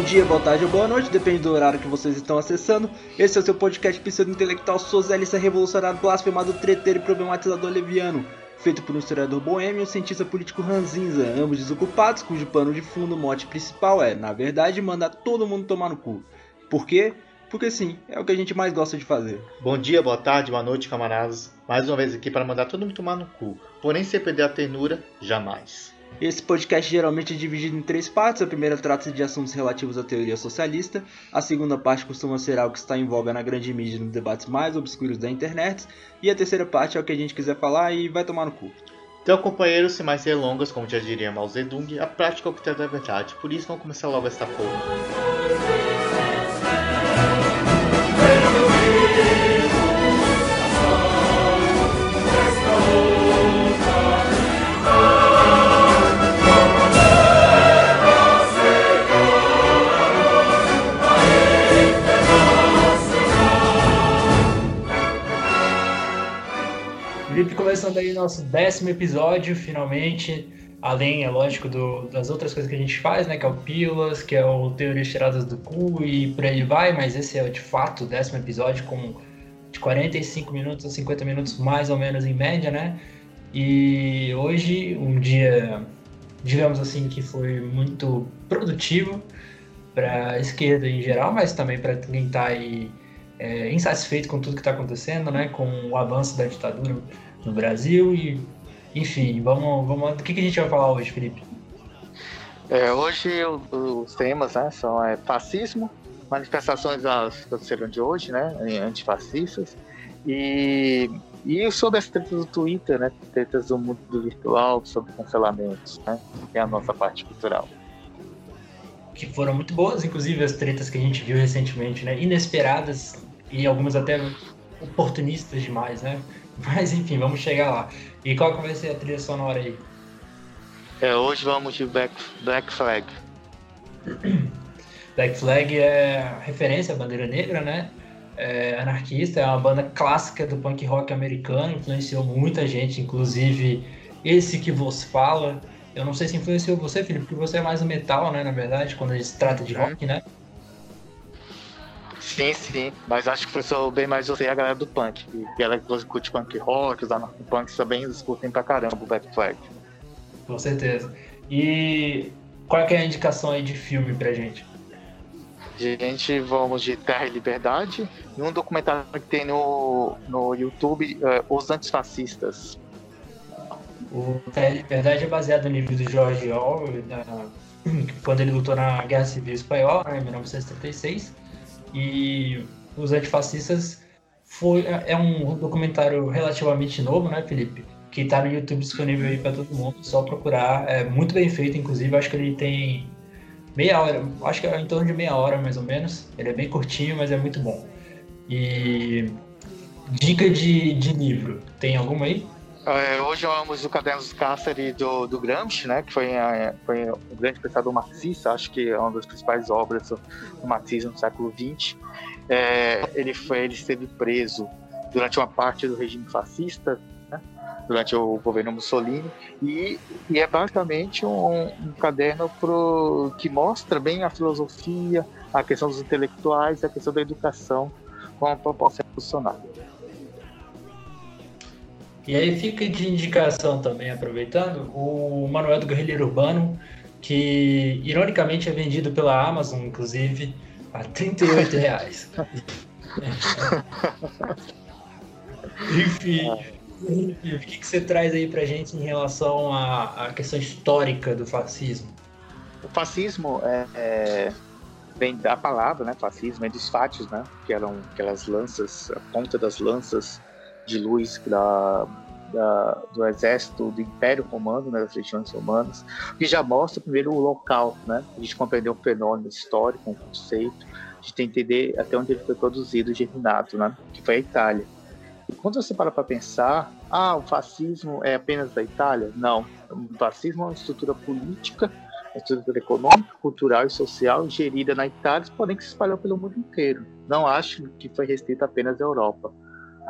bom dia, boa tarde ou boa noite, depende do horário que vocês estão acessando. Esse é o seu podcast pseudo-intelectual socialista revolucionário, blasfemado, treteiro e problematizador leviano. Feito por um historiador boêmio e um cientista político ranzinza, ambos desocupados, cujo pano de fundo, mote principal é, na verdade, mandar todo mundo tomar no cu. Por quê? Porque sim, é o que a gente mais gosta de fazer. Bom dia, boa tarde, boa noite, camaradas. Mais uma vez aqui para mandar todo mundo tomar no cu. Porém, sem perder a ternura, jamais. Esse podcast geralmente é dividido em três partes. A primeira trata de assuntos relativos à teoria socialista. A segunda parte costuma ser algo que está em voga na grande mídia nos debates mais obscuros da internet. E a terceira parte é o que a gente quiser falar e vai tomar no cu. Então, companheiros, sem mais delongas, como já diria Mao Zedong, a prática é o que da verdade. Por isso, vamos começar logo esta porra. Felipe, começando aí nosso décimo episódio, finalmente. Além, é lógico, do, das outras coisas que a gente faz, né? Que é o Pílulas, que é o Teorias Tiradas do Cu e por aí vai, mas esse é de fato o décimo episódio com de 45 minutos a 50 minutos, mais ou menos em média, né? E hoje, um dia, digamos assim, que foi muito produtivo para a esquerda em geral, mas também para quem está aí é, insatisfeito com tudo que está acontecendo, né? Com o avanço da ditadura no Brasil e, enfim, vamos, vamos. Do que, que a gente vai falar hoje, Felipe? É, hoje os temas né, são é, fascismo, manifestações que aconteceram de hoje, né, antifascistas, e, e sobre as tretas do Twitter, né, tretas do mundo do virtual, sobre cancelamentos, né, que é a nossa parte cultural que foram muito boas, inclusive as tretas que a gente viu recentemente, né? Inesperadas e algumas até oportunistas demais, né? Mas enfim, vamos chegar lá. E qual que vai ser a trilha sonora aí? É, hoje vamos de Black, Black Flag. Black Flag é referência à bandeira negra, né? É anarquista, é uma banda clássica do punk rock americano, influenciou muita gente, inclusive esse que vos fala. Eu não sei se influenciou você, Felipe, porque você é mais o metal, né? Na verdade, quando a gente se trata de rock, né? Sim, sim, mas acho que foi bem mais você e a galera do punk. E ela que curte punk rock, os punks também escutem pra caramba o Black Flag. Com certeza. E qual é a indicação aí de filme pra gente? Gente, vamos de Terra e Liberdade e um documentário que tem no, no YouTube, uh, Os Antifascistas. O Terra e Liberdade é baseado no livro do George Orwell, quando ele lutou na Guerra Civil Espanhola, né, em 1936. E os antifascistas foi, é um documentário relativamente novo, né, Felipe? Que está no YouTube disponível aí para todo mundo, só procurar. É muito bem feito, inclusive, acho que ele tem meia hora, acho que é em torno de meia hora mais ou menos. Ele é bem curtinho, mas é muito bom. E dica de, de livro, tem alguma aí? É, hoje vamos do Cadernos do Cáceres do, do Gramsci, né, que foi, foi um grande pensador marxista, acho que é uma das principais obras do marxismo no século XX. É, ele, foi, ele esteve preso durante uma parte do regime fascista, né, durante o governo Mussolini, e, e é basicamente um, um caderno pro, que mostra bem a filosofia, a questão dos intelectuais, a questão da educação com uma proposta revolucionária. E aí fica de indicação também, aproveitando, o Manual do Guerrilheiro Urbano, que ironicamente é vendido pela Amazon, inclusive, a 38 reais. Enfim, o que, que você traz aí pra gente em relação à, à questão histórica do fascismo? O fascismo é, é, vem da palavra, né? Fascismo é dos fátios, né? Que eram aquelas lanças, a ponta das lanças de luz da, da, do exército do Império Romano, né, das legiões romanas, que já mostra primeiro o local, né, a gente compreender o fenômeno histórico, um conceito, a gente entender até onde ele foi produzido, germinado, né, que foi a Itália. E quando você para para pensar, ah, o fascismo é apenas da Itália? Não, o fascismo é uma estrutura política, estrutura econômica, cultural e social gerida na Itália, porém que se espalhou pelo mundo inteiro. Não acho que foi restrita apenas à Europa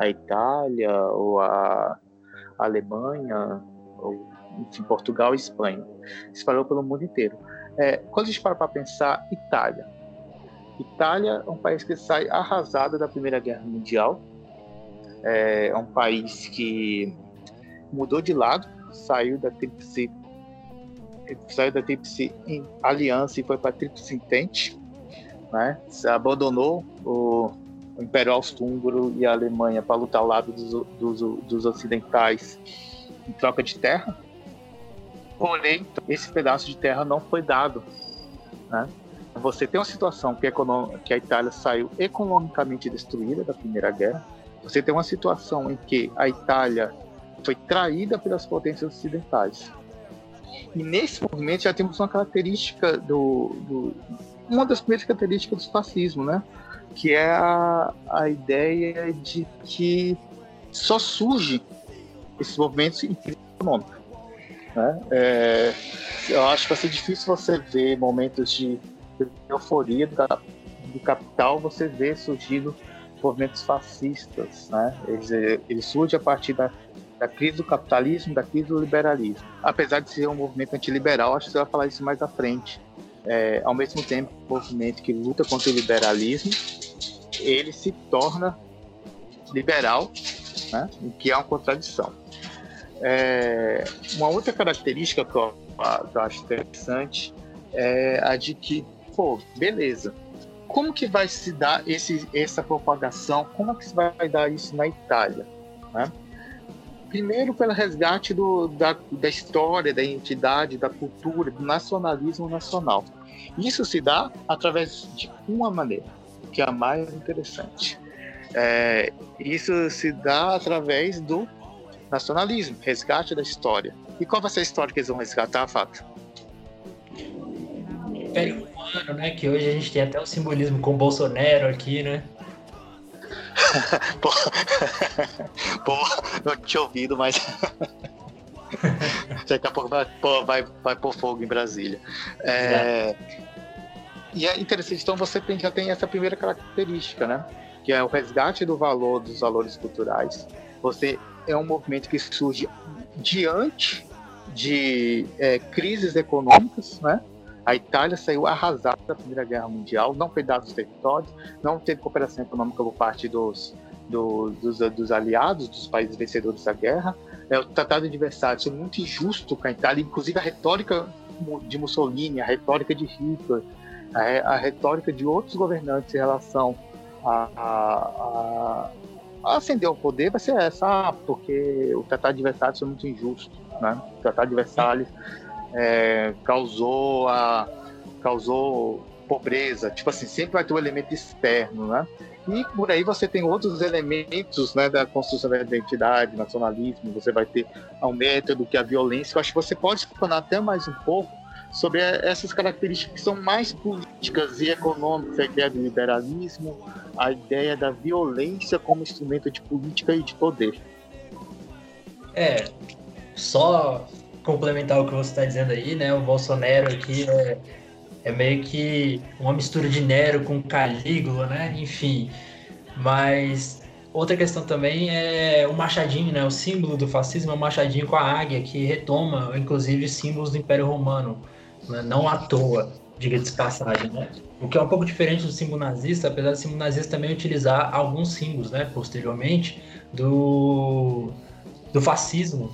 a Itália ou a Alemanha, ou, enfim, Portugal e Espanha. Espalhou pelo mundo inteiro. É, quando a gente para para pensar, Itália. Itália é um país que sai arrasado da Primeira Guerra Mundial. É, é um país que mudou de lado, saiu da Tríplice saiu da Tríplice Aliança e foi para a Tríplice Entente, né? Se abandonou o, Império Austro-Húngaro e a Alemanha para lutar ao lado dos, dos, dos ocidentais em troca de terra. Porém, esse pedaço de terra não foi dado. Né? Você tem uma situação que, que a Itália saiu economicamente destruída da Primeira Guerra. Você tem uma situação em que a Itália foi traída pelas potências ocidentais. E nesse movimento já temos uma característica do, do uma das primeiras características do fascismo, né? Que é a, a ideia de que só surge esses movimentos em crise econômica. Né? É, eu acho que vai ser difícil você ver momentos de euforia do, capital, você vê surgindo movimentos fascistas. Né? Eles, eles surgem a partir da, da crise do capitalismo, da crise do liberalismo. Apesar de ser um movimento antiliberal, acho que você vai falar isso mais à frente. É, ao mesmo tempo, um movimento que luta contra o liberalismo, ele se torna liberal, né? o que é uma contradição. É, uma outra característica que eu, que eu acho interessante é a de que, pô, beleza, como que vai se dar esse, essa propagação? Como que se vai dar isso na Itália? Né? Primeiro, pelo resgate do, da, da história, da identidade, da cultura, do nacionalismo nacional. Isso se dá através de uma maneira, que é a mais interessante. É, isso se dá através do Nacionalismo, resgate da história. E qual vai ser a história que eles vão resgatar, Fato? Império Romano, né? Que hoje a gente tem até o simbolismo com o Bolsonaro aqui, né? pô, pô, não tinha ouvido, mas. Daqui a pouco vai, pô, vai, vai pôr fogo em Brasília. É... E é interessante, então você tem, já tem essa primeira característica, né? Que é o resgate do valor dos valores culturais. Você é um movimento que surge diante de é, crises econômicas, né? A Itália saiu arrasada da Primeira Guerra Mundial, não foi dado os territórios, não teve cooperação econômica por parte dos, do, dos, dos, aliados, dos países vencedores da guerra. É, o Tratado de Versalhes foi muito injusto com a Itália, inclusive a retórica de Mussolini, a retórica de Hitler, a, a retórica de outros governantes em relação a, a, ao poder vai ser essa, ah, porque o Tratado de Versalhes foi muito injusto, né? O Tratado de Versalhes é, causou a causou pobreza, tipo assim, sempre vai ter um elemento externo, né? E por aí você tem outros elementos né, da construção da identidade, nacionalismo, você vai ter ao método que a violência. Eu acho que você pode explanar até mais um pouco sobre essas características que são mais políticas e econômicas, a ideia do liberalismo, a ideia da violência como instrumento de política e de poder. É, só complementar o que você está dizendo aí, né? O Bolsonaro aqui é, é meio que uma mistura de Nero com Calígula, né? Enfim, mas outra questão também é o machadinho, né? O símbolo do fascismo é o machadinho com a águia, que retoma, inclusive, símbolos do Império Romano né? não à toa, diga de passagem, né? O que é um pouco diferente do símbolo nazista, apesar do símbolo nazista também utilizar alguns símbolos, né, posteriormente, do, do fascismo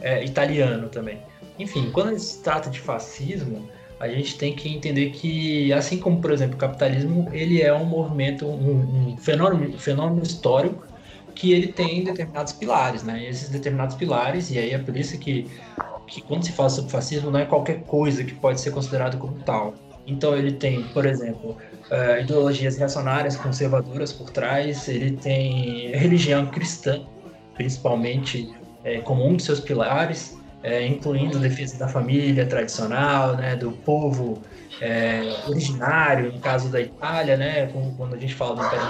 é, italiano também. Enfim, quando se trata de fascismo, a gente tem que entender que, assim como, por exemplo, o capitalismo, ele é um movimento, um, um fenômeno, fenômeno histórico que ele tem determinados pilares, né? E esses determinados pilares, e aí é por isso que que quando se fala sobre fascismo não é qualquer coisa que pode ser considerado como tal. Então ele tem, por exemplo, uh, ideologias reacionárias, conservadoras por trás, ele tem religião cristã, principalmente, é, como um de seus pilares, é, incluindo defesa da família tradicional, né, do povo é, originário, no caso da Itália, né, quando a gente fala do Império,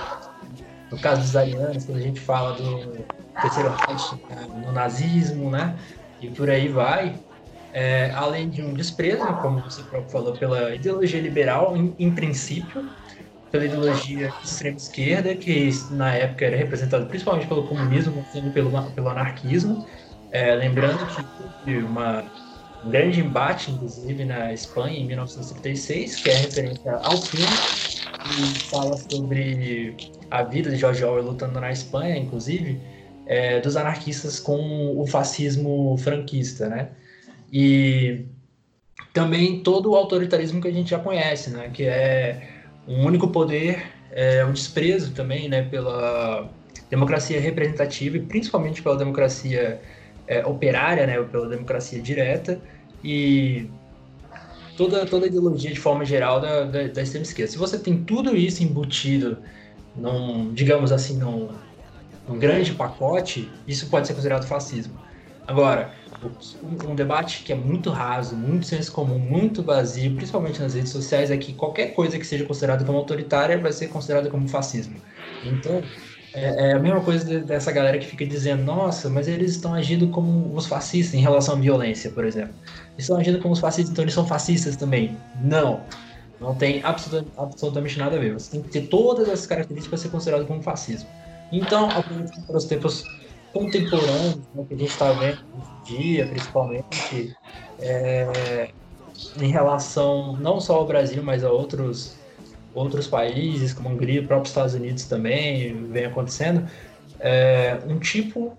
no caso dos arianos, quando a gente fala do terceiro Reich no nazismo, né, e por aí vai. É, além de um desprezo, como você próprio falou, pela ideologia liberal, em, em princípio, pela ideologia de extrema esquerda, que na época era representada principalmente pelo comunismo, pelo, pelo anarquismo. É, lembrando que uma, um grande embate, inclusive, na Espanha, em 1936, que é referência ao filme, e fala sobre a vida de George Orwell lutando na Espanha, inclusive, é, dos anarquistas com o fascismo franquista, né? E também todo o autoritarismo que a gente já conhece, né? Que é um único poder, é, um desprezo também, né? Pela democracia representativa e principalmente pela democracia é, operária, né? Pela democracia direta e toda, toda a ideologia de forma geral da, da, da extrema esquerda. Se você tem tudo isso embutido num, digamos assim, num, num grande pacote, isso pode ser considerado fascismo. Agora, um debate que é muito raso, muito senso comum, muito vazio, principalmente nas redes sociais, é que qualquer coisa que seja considerada como autoritária vai ser considerada como fascismo. Então, é, é, a mesma coisa dessa galera que fica dizendo, nossa, mas eles estão agindo como os fascistas em relação à violência, por exemplo. Eles estão agindo como os fascistas, então eles são fascistas também. Não. Não tem absolutamente nada a ver. Você tem que ter todas essas características para ser considerado como fascismo. Então, para os tempos contemporâneos né, que a gente está vendo hoje em dia, principalmente, é, em relação não só ao Brasil, mas a outros, outros países, como Hungria, próprios Estados Unidos também, vem acontecendo, é, um tipo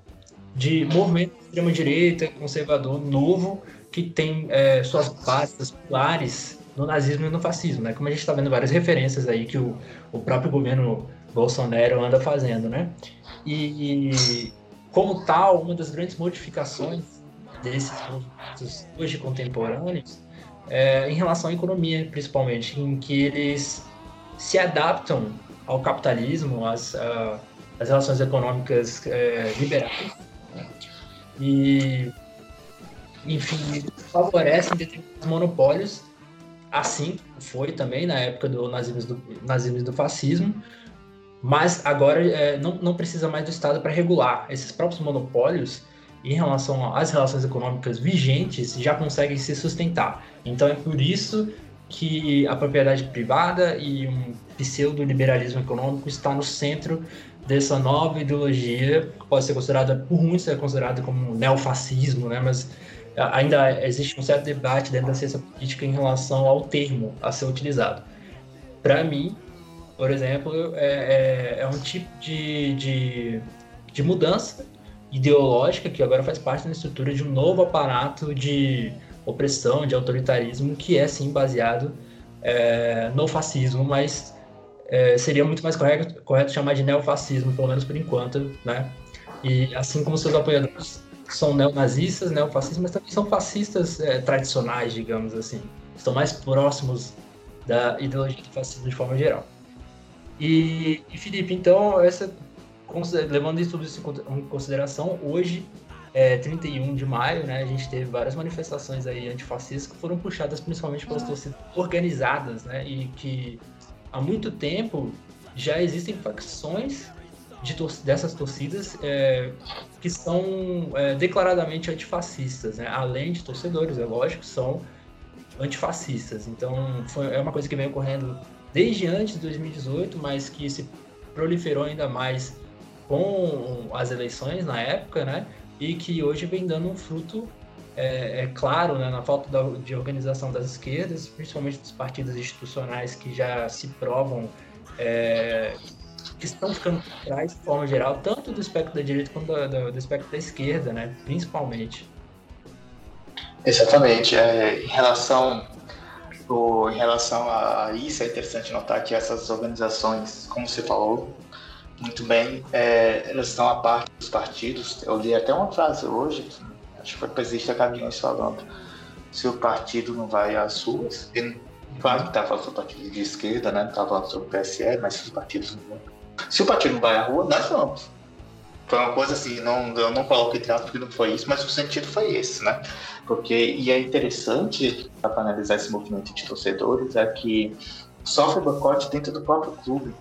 de movimento de extrema-direita, conservador, novo, que tem é, suas bases, pilares no nazismo e no fascismo, né? Como a gente está vendo várias referências aí que o, o próprio governo Bolsonaro anda fazendo, né? E, como tal, uma das grandes modificações desses movimentos hoje contemporâneos é em relação à economia, principalmente, em que eles se adaptam ao capitalismo, às, às relações econômicas é, liberais, né? e, enfim, favorecem determinados monopólios, assim foi também na época do nazismo do, nazismo do fascismo, mas agora é, não, não precisa mais do Estado para regular. Esses próprios monopólios, em relação às relações econômicas vigentes, já conseguem se sustentar. Então é por isso que a propriedade privada e um pseudo-liberalismo econômico está no centro dessa nova ideologia, que pode ser considerada, por muitos, é considerada como neofascismo, né? mas ainda existe um certo debate dentro da ciência política em relação ao termo a ser utilizado. Para mim, por exemplo, é, é, é um tipo de, de, de, mudança ideológica que agora faz parte da estrutura de um novo aparato de opressão, de autoritarismo, que é sim baseado é, no fascismo, mas é, seria muito mais correto, correto chamar de neofascismo, pelo menos por enquanto, né? E assim como seus apoiadores são neonazistas, neofascistas, mas também são fascistas é, tradicionais, digamos assim. Estão mais próximos da ideologia do fascismo de forma geral. E, e Felipe, então, essa, levando isso tudo isso em consideração, hoje, é, 31 de maio, né, a gente teve várias manifestações aí antifascistas que foram puxadas principalmente pelas torcidas organizadas, né, e que há muito tempo já existem facções de tor dessas torcidas é, que são é, declaradamente antifascistas, né? além de torcedores, é lógico, são antifascistas. Então foi, é uma coisa que vem ocorrendo desde antes de 2018, mas que se proliferou ainda mais com as eleições na época, né? E que hoje vem dando um fruto, é, é claro, né, na falta da, de organização das esquerdas, principalmente dos partidos institucionais que já se provam é, que estão ficando por trás, de forma geral, tanto do espectro da direita quanto do, do, do espectro da esquerda, né? Principalmente. Exatamente. É, em relação em relação a isso, é interessante notar que essas organizações, como você falou muito bem, é, elas estão a parte dos partidos. Eu li até uma frase hoje, acho que foi o presidente Caminhões falando, se o partido não vai às ruas, claro que estava falando sobre o partido de esquerda, né? estava falando sobre o PSL, mas se os partidos não. Se o partido não vai à rua, nós vamos. Foi uma coisa assim, não, eu não coloco entre aspas porque não foi isso, mas o sentido foi esse, né? Porque, e é interessante para analisar esse movimento de torcedores, é que sofre boicote dentro do próprio clube.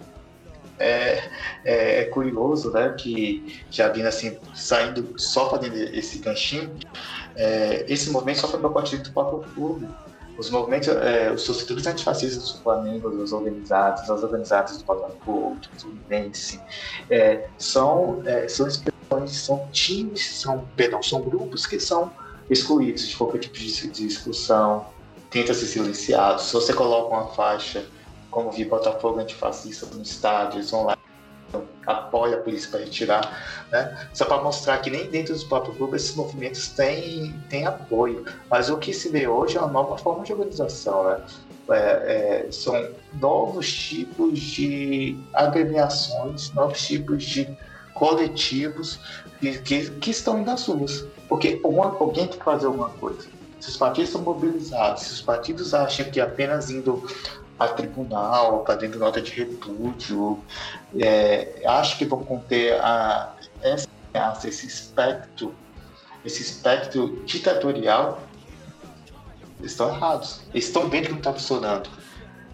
É, é, é, curioso, né, que já vindo assim, saindo só fazendo esse ganchinho, é, esse movimento sofre boicote dentro do próprio clube. Os movimentos, é, os torcedores antifascistas do Flamengo, os organizados, as organizadas do Botafogo, do Fluminense, é, são, é, são expressões, são times, são, perdão, são grupos que são excluídos de qualquer tipo de, discussão, tentam ser silenciados. Se você coloca uma faixa, como vi Botafogo antifascista no estádio, eles vão lá apoia a polícia para retirar, né? Só para mostrar que nem dentro dos próprios grupos esses movimentos têm, têm apoio. Mas o que se vê hoje é uma nova forma de organização, né? É, é, são novos tipos de agremiações, novos tipos de coletivos que, que, que estão indo às ruas. Porque alguém tem que fazer alguma coisa. Se os partidos estão mobilizados, se os partidos acham que apenas indo a tribunal, fazendo nota de repúdio, é, acho que vão conter a, essa, esse espectro, esse espectro ditatorial, estão errados. Eles estão vendo que não está funcionando,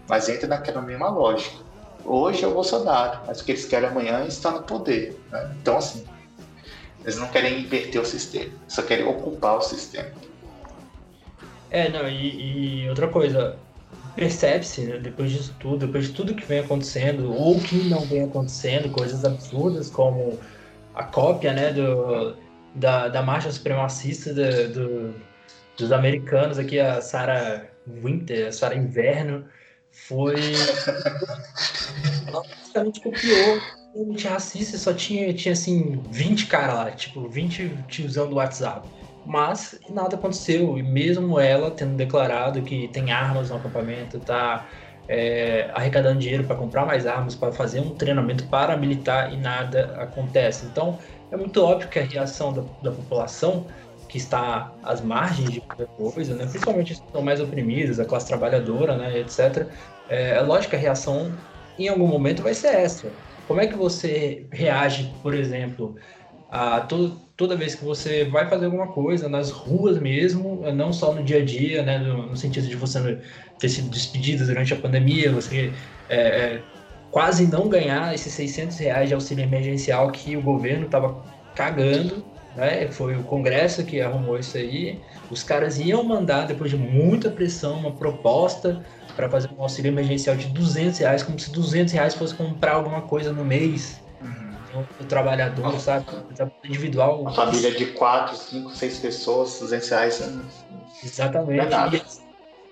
mas entra naquela mesma lógica. Hoje é o Bolsonaro, mas o que eles querem amanhã estar no poder. Né? Então, assim, eles não querem inverter o sistema, só querem ocupar o sistema. É, não, e, e outra coisa, percebe-se, né, depois disso tudo, depois de tudo que vem acontecendo, ou que não vem acontecendo, coisas absurdas como a cópia né, do, da, da marcha supremacista do, do, dos americanos aqui, a Sarah Winter, a Sarah Inverno, foi. Ela basicamente copiou gente racista, só tinha, tinha assim 20 caras lá, tipo, 20 tiozão do WhatsApp. Mas nada aconteceu, e mesmo ela tendo declarado que tem armas no acampamento, tá é, arrecadando dinheiro para comprar mais armas, para fazer um treinamento paramilitar e nada acontece. Então é muito óbvio que a reação da, da população que está às margens de qualquer coisa, né, principalmente os que estão mais oprimidos, a classe trabalhadora, né, etc. É, é lógico que a reação em algum momento vai ser essa. Como é que você reage, por exemplo, todo, toda vez que você vai fazer alguma coisa nas ruas mesmo, não só no dia a dia, né, no, no sentido de você ter sido despedido durante a pandemia, você é, é, quase não ganhar esses 600 reais de auxílio emergencial que o governo estava cagando, né, foi o Congresso que arrumou isso aí, os caras iam mandar, depois de muita pressão, uma proposta para fazer um auxílio emergencial de 200 reais, como se 200 reais fosse comprar alguma coisa no mês, o trabalhador, ah, sabe? Individual. Uma família de 4, 5, 6 pessoas, 200 reais. Exatamente. É e, eles,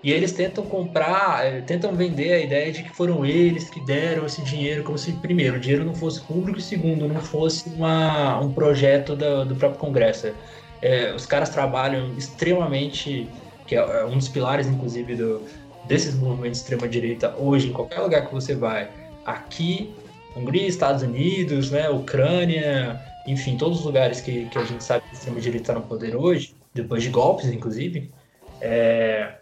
e, eles, tentam comprar, é, tentam vender a ideia de que foram eles que deram esse dinheiro, como se, primeiro, o dinheiro não fosse público e, segundo, não fosse uma, um projeto do, do próprio Congresso. É, os caras trabalham extremamente, que é um dos pilares, inclusive, do, desses movimentos de extrema-direita hoje, em qualquer lugar que você vai. Aqui Hungria, Estados Unidos, né, Ucrânia, enfim, todos os lugares que, que a gente sabe que a extrema-direita está no poder hoje, depois de golpes, inclusive, é,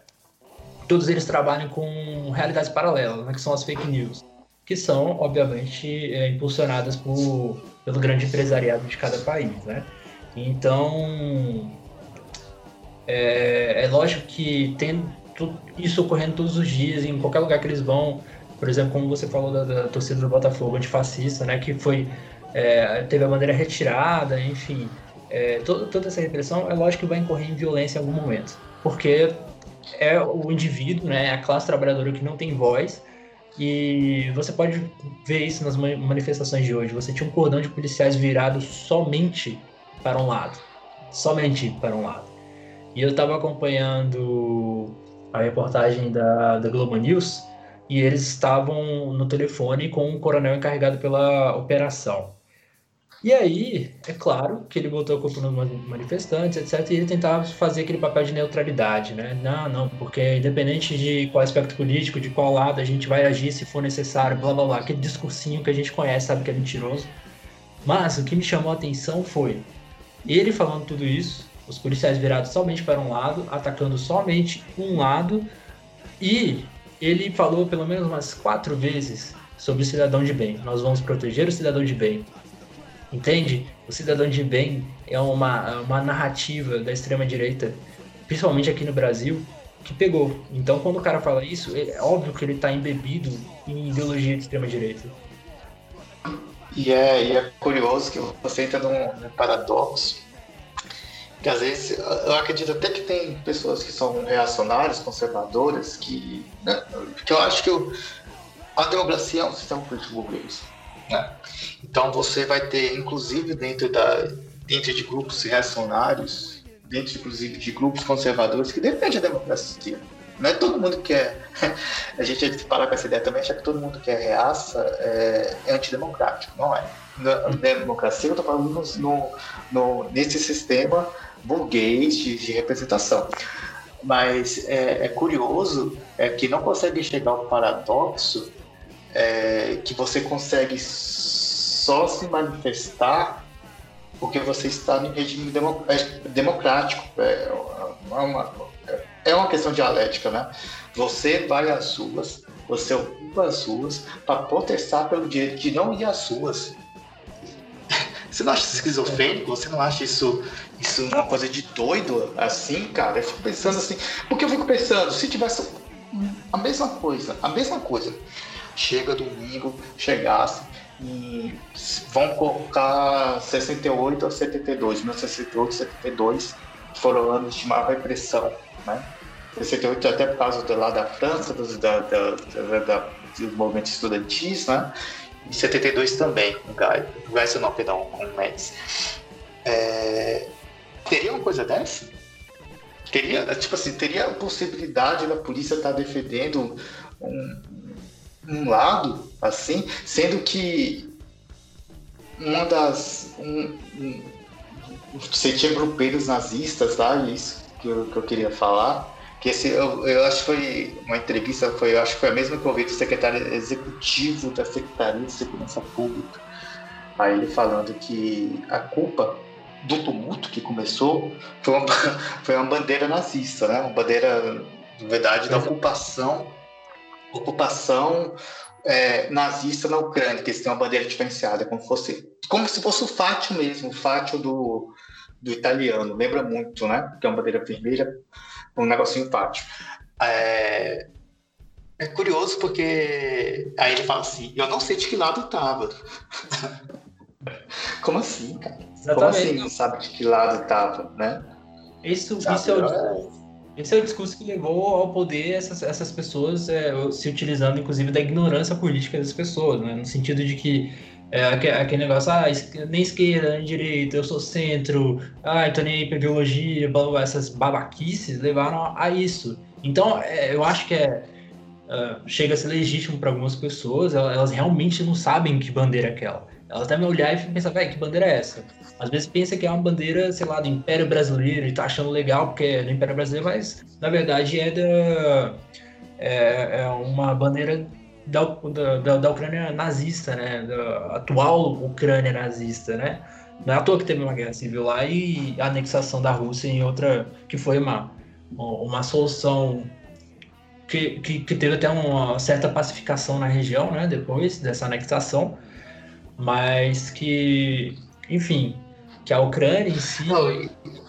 todos eles trabalham com realidades paralelas, né, que são as fake news, que são, obviamente, é, impulsionadas por, pelo grande empresariado de cada país. Né? Então, é, é lógico que tem isso ocorrendo todos os dias, em qualquer lugar que eles vão, por exemplo, como você falou da, da torcida do Botafogo antifascista, né, que foi é, teve a bandeira retirada, enfim, é, to, toda essa repressão é lógico que vai incorrer em violência em algum momento, porque é o indivíduo, né, a classe trabalhadora que não tem voz e você pode ver isso nas manifestações de hoje. Você tinha um cordão de policiais virado somente para um lado, somente para um lado. E eu estava acompanhando a reportagem da, da Globo News e eles estavam no telefone com um coronel encarregado pela operação. E aí, é claro que ele botou a culpa nos manifestantes, etc. E ele tentava fazer aquele papel de neutralidade, né? Não, não, porque independente de qual aspecto político, de qual lado, a gente vai agir se for necessário, blá blá blá. Aquele discursinho que a gente conhece, sabe que é mentiroso. Mas o que me chamou a atenção foi ele falando tudo isso, os policiais virados somente para um lado, atacando somente um lado, e ele falou pelo menos umas quatro vezes sobre o cidadão de bem. Nós vamos proteger o cidadão de bem. Entende? O cidadão de bem é uma, uma narrativa da extrema-direita, principalmente aqui no Brasil, que pegou. Então, quando o cara fala isso, é óbvio que ele está embebido em ideologia de extrema-direita. E é, e é curioso que você entra num, num paradoxo que às vezes eu acredito até que tem pessoas que são reacionárias, conservadoras, que, né, que eu acho que eu, a democracia é um sistema político burguês. Né? Então você vai ter, inclusive dentro, da, dentro de grupos reacionários, dentro inclusive de grupos conservadores que defendem a democracia. Não é todo mundo que é. A gente se parar com essa ideia também, acha que todo mundo que é reaça é, é antidemocrático. Não é. Na democracia, eu estou falando no, no, nesse sistema burguês de, de representação. Mas é, é, curioso é que não consegue chegar ao paradoxo é, que você consegue só se manifestar porque você está no regime é, democrático. É uma, é uma questão dialética, né? Você vai às ruas, você ocupa as ruas para protestar pelo direito de não ir às ruas. Você não acha isso esquizofrênico? Você não acha isso, isso uma coisa de doido assim, cara? Eu fico pensando assim. Porque eu fico pensando, se tivesse a mesma coisa, a mesma coisa. Chega domingo, chegasse e vão colocar 68 ou 72, 1968 72 foram anos de maior repressão, né? 68 até por causa do lado da França, dos, da, da, da, da, dos movimentos estudantis, né? E 72 também, com Gás, Gás não, perdão, com Médici. É, teria uma coisa dessa? Teria, tipo assim, teria a possibilidade da polícia estar defendendo um, um lado, assim, sendo que uma das. Um, um, você tinha grupeiros nazistas, tá? Isso que eu, que eu queria falar. Que esse, eu, eu, acho que foi uma entrevista, foi, eu acho que foi a mesma que eu ouvi do secretário executivo da Secretaria de Segurança Pública. Aí ele falando que a culpa do tumulto que começou foi uma, foi uma bandeira nazista, né? Uma bandeira, na verdade, da ocupação ocupação é, nazista na Ucrânia, que eles têm uma bandeira diferenciada, como se fosse, como se fosse o fátio mesmo, o fátio do, do italiano, lembra muito, né? Que é uma bandeira vermelha, um negocinho fátio. É, é curioso porque aí ele fala assim, eu não sei de que lado estava. como assim, cara? Exatamente. Como assim não sabe de que lado estava, né? Isso, isso é o esse é o discurso que levou ao poder essas, essas pessoas é, se utilizando, inclusive, da ignorância política das pessoas, né? no sentido de que é, aquele negócio, ah, nem esquerda, nem direita, eu sou centro, ah, então nem pra blá, essas babaquices levaram a isso. Então, é, eu acho que é, uh, chega a ser legítimo para algumas pessoas, elas realmente não sabem que bandeira é aquela. Elas devem olhar e pensar, velho, que bandeira é essa? Às vezes pensa que é uma bandeira, sei lá, do Império Brasileiro e tá achando legal porque é do Império Brasileiro, mas na verdade é da. É, é uma bandeira da, da, da, Ucrânia nazista, né? Da atual Ucrânia nazista, né? Não é à toa que teve uma guerra civil lá e a anexação da Rússia em outra, que foi uma, uma solução que, que, que teve até uma certa pacificação na região, né? Depois dessa anexação, mas que, enfim, que a Ucrânia em si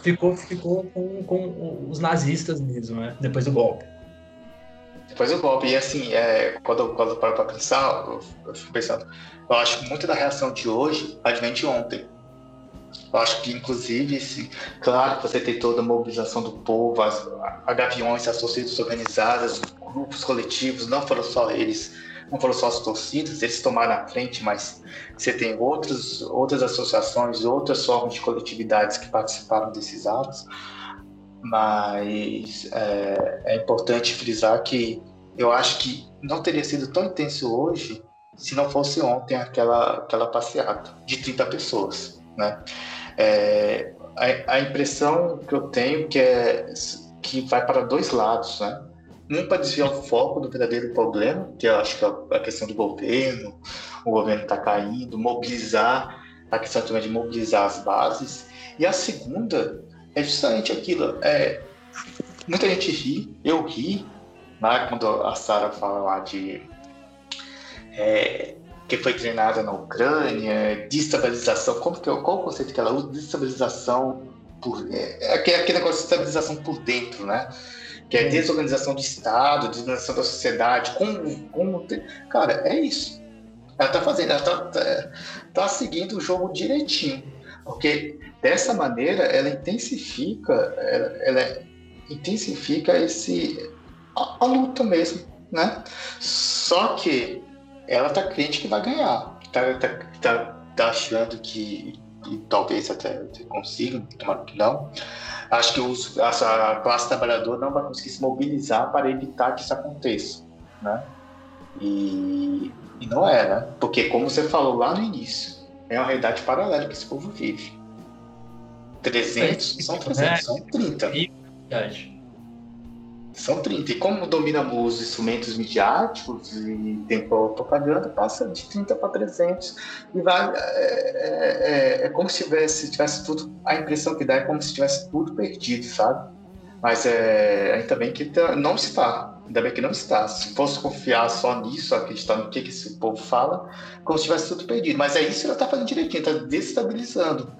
ficou, ficou com, com os nazistas mesmo, né? Depois do golpe. Depois do golpe. E assim, é, quando, quando eu paro para pensar, eu, eu fico pensando, eu acho que muito da reação de hoje advém de ontem. Eu acho que, inclusive, se, claro que você tem toda a mobilização do povo, as, a gaviões, as torcidas organizadas, grupos coletivos, não foram só eles não foram só as torcidas, eles tomaram a frente, mas você tem outros, outras associações, outras formas de coletividades que participaram desses atos. Mas é, é importante frisar que eu acho que não teria sido tão intenso hoje se não fosse ontem aquela, aquela passeata de 30 pessoas, né? É, a, a, impressão que eu tenho que é que vai para dois lados, né? um para desviar o foco do verdadeiro problema, que eu acho que é a questão do governo, o governo está caindo, mobilizar, a questão também de mobilizar as bases. E a segunda é justamente aquilo, é, muita gente ri, eu ri, né, quando a Sara fala lá de é, que foi treinada na Ucrânia, destabilização, como que, qual o conceito que ela usa? Destabilização por, é, é aquele, aquele negócio de estabilização por dentro, né? que é desorganização do Estado, desorganização da sociedade, como, como cara, é isso. Ela está fazendo, ela está tá, tá seguindo o jogo direitinho, porque dessa maneira ela intensifica, ela, ela intensifica esse a, a, luta mesmo, né? Só que ela tá crente que vai ganhar, tá, tá, tá, tá achando que, que talvez até consiga, tomara que não, acho que os, a classe trabalhadora não vai conseguir se mobilizar para evitar que isso aconteça, né? E, e não é, né? Porque, como você falou lá no início, é uma realidade paralela que esse povo vive. 300 são 300, é, são 30. É verdade. São 30. E como dominam os instrumentos midiáticos e tem propaganda, passa de 30 para 300. E vai. É, é, é, é, como se tivesse, tivesse tudo. A impressão que dá é como se tivesse tudo perdido, sabe? Mas é, ainda bem que tá, não está. Ainda bem que não está. Se fosse confiar só nisso, acreditar no que, que esse povo fala, como se tivesse tudo perdido. Mas é isso que ela está fazendo direitinho, está destabilizando.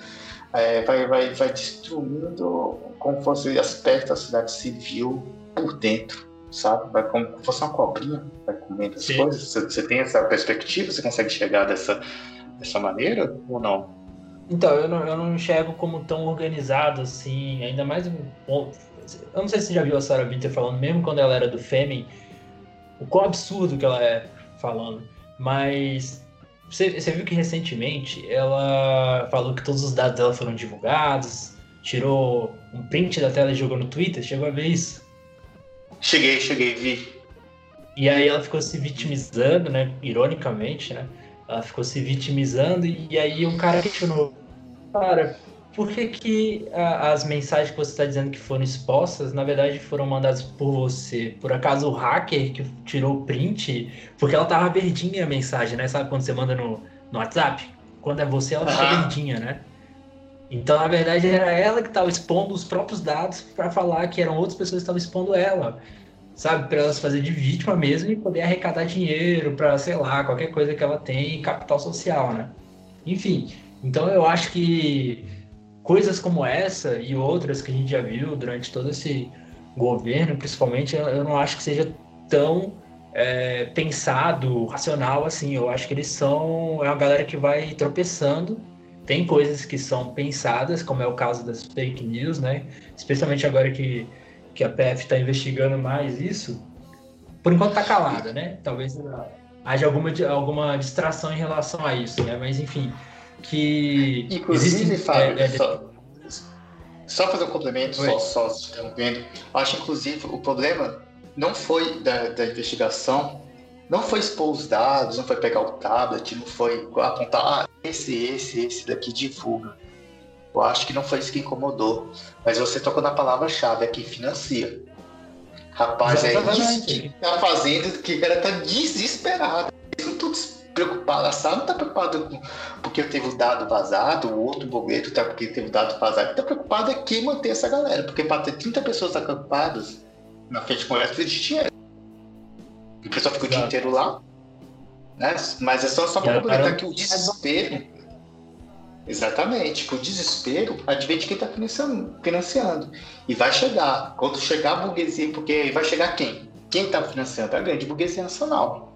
É, vai, vai, vai destruindo como fosse aspecto da cidade civil por dentro, sabe? Vai como se fosse uma cobrinha, vai comendo as Sim. coisas. Você, você, tem essa perspectiva? Você consegue chegar dessa, dessa maneira ou não? Então, eu não, eu não enxergo como tão organizado assim, ainda mais. Eu não sei se você já viu a Sarah Winter falando, mesmo quando ela era do Fêmen, o quão absurdo que ela é falando. Mas você, você viu que recentemente ela falou que todos os dados dela foram divulgados, tirou um print da tela e jogou no Twitter? Chegou a ver isso? Cheguei, cheguei, vi. E aí ela ficou se vitimizando, né? Ironicamente, né? Ela ficou se vitimizando e aí um cara questionou, cara, por que, que a, as mensagens que você está dizendo que foram expostas, na verdade, foram mandadas por você? Por acaso o hacker que tirou o print? Porque ela tava verdinha a mensagem, né? Sabe quando você manda no, no WhatsApp? Quando é você, ela fica verdinha, né? Então, na verdade, era ela que estava expondo os próprios dados para falar que eram outras pessoas que estavam expondo ela, sabe? Para elas fazer de vítima mesmo e poder arrecadar dinheiro para, sei lá, qualquer coisa que ela tem, capital social, né? Enfim, então eu acho que coisas como essa e outras que a gente já viu durante todo esse governo, principalmente, eu não acho que seja tão é, pensado, racional assim. Eu acho que eles são é uma galera que vai tropeçando tem coisas que são pensadas, como é o caso das fake news, né? Especialmente agora que, que a PF está investigando mais isso. Por enquanto está calada, né? Talvez haja alguma, alguma distração em relação a isso, né? Mas enfim, que inclusive, existe, Fábio, é, é, só, só fazer um complemento, Oi. só, só interrompendo. Acho inclusive o problema não foi da, da investigação não foi expor os dados, não foi pegar o tablet, não foi apontar, ah, esse, esse, esse daqui divulga. Eu acho que não foi isso que incomodou. Mas você tocou na palavra-chave, é que financia. Rapaz, é isso que tá fazendo que o cara tá desesperado. Preocupados. A sala não tá preocupada com porque teve o dado vazado, o outro boleto tá porque teve o dado vazado. Ele tá preocupado é que manter essa galera. Porque para ter 30 pessoas acampadas na frente com ela, precisa de dinheiro. E o pessoal fica o dia inteiro lá. Né? Mas é só, só para complementar que o desespero. Exatamente, que o desespero advém de quem está financiando, financiando. E vai chegar. Quando chegar a burguesia, porque vai chegar quem? Quem está financiando? A grande burguesia nacional.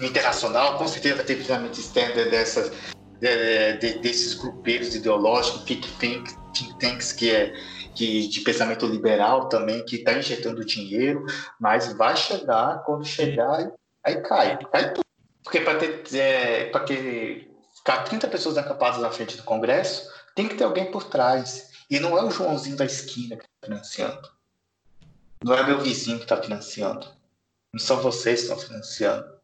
Internacional, com certeza vai ter financiamento externo dessas, de, de, desses grupeiros ideológicos, think, think, think tanks que é que, de pensamento liberal também, que está injetando dinheiro, mas vai chegar, quando chegar, aí cai, cai tudo. Porque para ter, é, para que ficar 30 pessoas acampadas na frente do Congresso, tem que ter alguém por trás. E não é o Joãozinho da esquina que está financiando. Não é meu vizinho que está financiando. Não são vocês que estão financiando.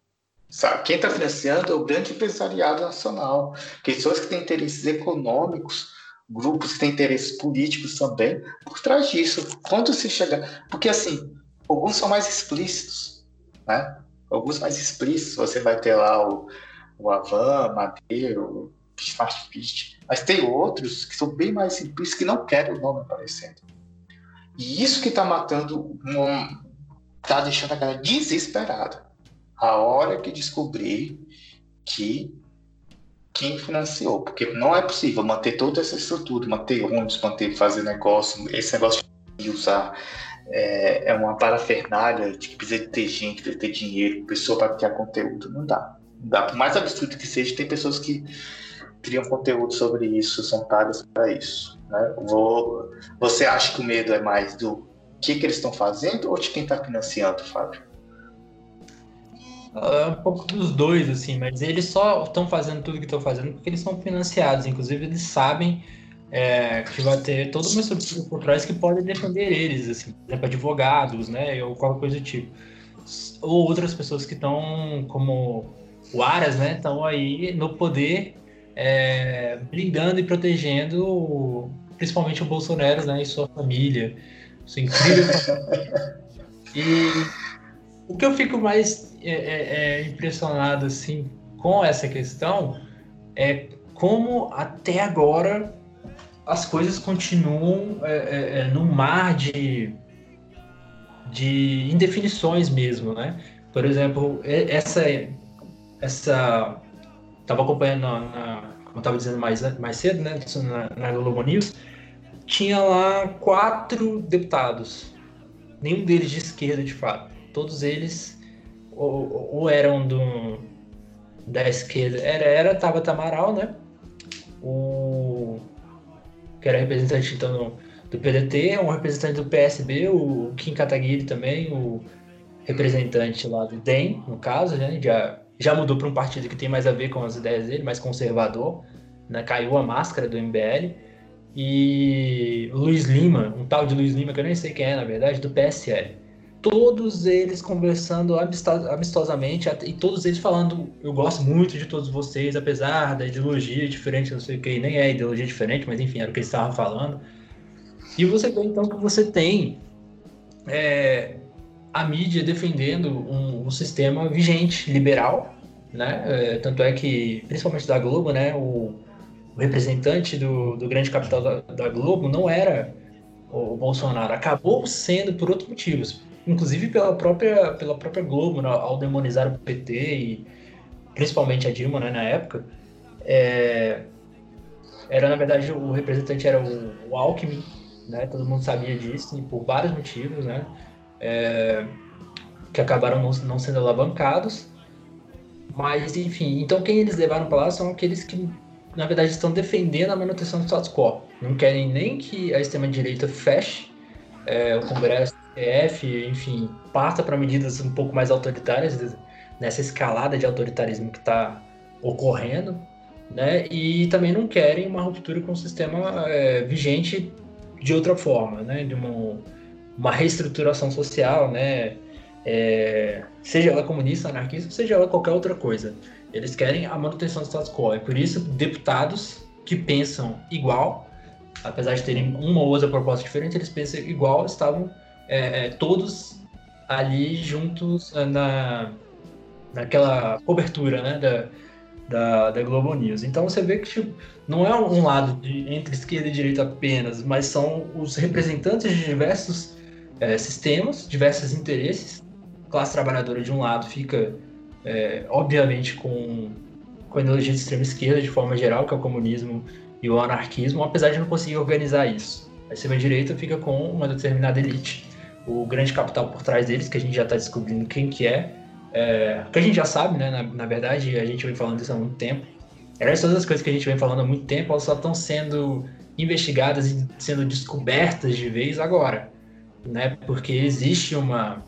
Sabe? Quem está financiando é o grande empresariado nacional. Pessoas que têm interesses econômicos grupos que têm interesses políticos também por trás disso. Quando se chega. Porque, assim, alguns são mais explícitos, né? Alguns mais explícitos. Você vai ter lá o, o Avan, Madeiro, Smart. Mas tem outros que são bem mais simplícitos que não querem o nome aparecendo. E isso que está matando, está deixando a galera desesperada. A hora que descobrir que quem financiou, porque não é possível manter toda essa estrutura, manter ônibus, manter fazer negócio, esse negócio de usar é, é uma parafernália de que precisa de ter gente, precisa ter dinheiro, pessoa para criar conteúdo, não dá. Não dá. Por mais absurdo que seja, tem pessoas que criam conteúdo sobre isso, são pagas para isso. Né? Vou, você acha que o medo é mais do que, que eles estão fazendo ou de quem está financiando, Fábio? É um pouco dos dois, assim, mas eles só estão fazendo tudo que estão fazendo porque eles são financiados. Inclusive, eles sabem é, que vai ter toda uma estrutura por trás que pode defender eles, assim, por exemplo, advogados, né, ou qualquer coisa do tipo. Ou outras pessoas que estão, como o Aras, né, estão aí no poder, é, blindando e protegendo principalmente o Bolsonaro né, e sua família. Isso é incrível. e o que eu fico mais é, é, é, impressionado assim com essa questão é como até agora as coisas continuam é, é, é, no mar de, de indefinições mesmo, né? Por exemplo, essa essa estava acompanhando na, como estava dizendo mais mais cedo, né? Na, na Globo News tinha lá quatro deputados, nenhum deles de esquerda de fato, todos eles ou, ou eram do da esquerda, era era Tabata Amaral, né? O que era representante então do PDT, um representante do PSB, o Kim Kataguiri também, o representante lá do DEM, no caso, né, já, já mudou para um partido que tem mais a ver com as ideias dele, mais conservador, né, caiu a máscara do MBL, e Luiz Lima, um tal de Luiz Lima, que eu nem sei quem é, na verdade, do PSL. Todos eles conversando amistosamente e todos eles falando: Eu gosto muito de todos vocês, apesar da ideologia diferente, não sei o que, nem é ideologia diferente, mas enfim, era o que eles estavam falando. E você vê então que você tem é, a mídia defendendo um, um, sistema vigente, liberal, né? É, tanto é que, principalmente da Globo, né? O, o representante do, do grande capital da, da, Globo não era o Bolsonaro, acabou sendo por outros motivos, inclusive pela própria, pela própria Globo, né, ao demonizar o PT e principalmente a Dilma né, na época. É, era na verdade o representante era o, o Alckmin, né, todo mundo sabia disso, e por vários motivos, né, é, que acabaram não, não sendo alavancados. Mas, enfim, então quem eles levaram para lá são aqueles que na verdade, estão defendendo a manutenção do status quo. Não querem nem que a extrema-direita feche é, o Congresso, TF, enfim, parta para medidas um pouco mais autoritárias nessa escalada de autoritarismo que está ocorrendo, né? E também não querem uma ruptura com o sistema é, vigente de outra forma, né? De uma, uma reestruturação social, né? É, seja ela comunista, anarquista, seja ela qualquer outra coisa. Eles querem a manutenção do status quo. É por isso deputados que pensam igual, apesar de terem uma ou outra proposta diferente, eles pensam igual, estavam é, é todos ali juntos é, na, naquela cobertura né, da, da, da Globo News. Então você vê que tipo, não é um lado de, entre esquerda e direita apenas, mas são os representantes de diversos é, sistemas, diversos interesses. A classe trabalhadora de um lado fica é, obviamente com, com a ideologia de extrema esquerda de forma geral, que é o comunismo e o anarquismo, apesar de não conseguir organizar isso. A extrema-direita fica com uma determinada elite, o grande capital por trás deles, que a gente já está descobrindo quem que é, é, que a gente já sabe, né, na, na verdade, a gente vem falando isso há muito tempo. Essas todas as coisas que a gente vem falando há muito tempo, elas só estão sendo investigadas e sendo descobertas de vez agora, né? Porque existe uma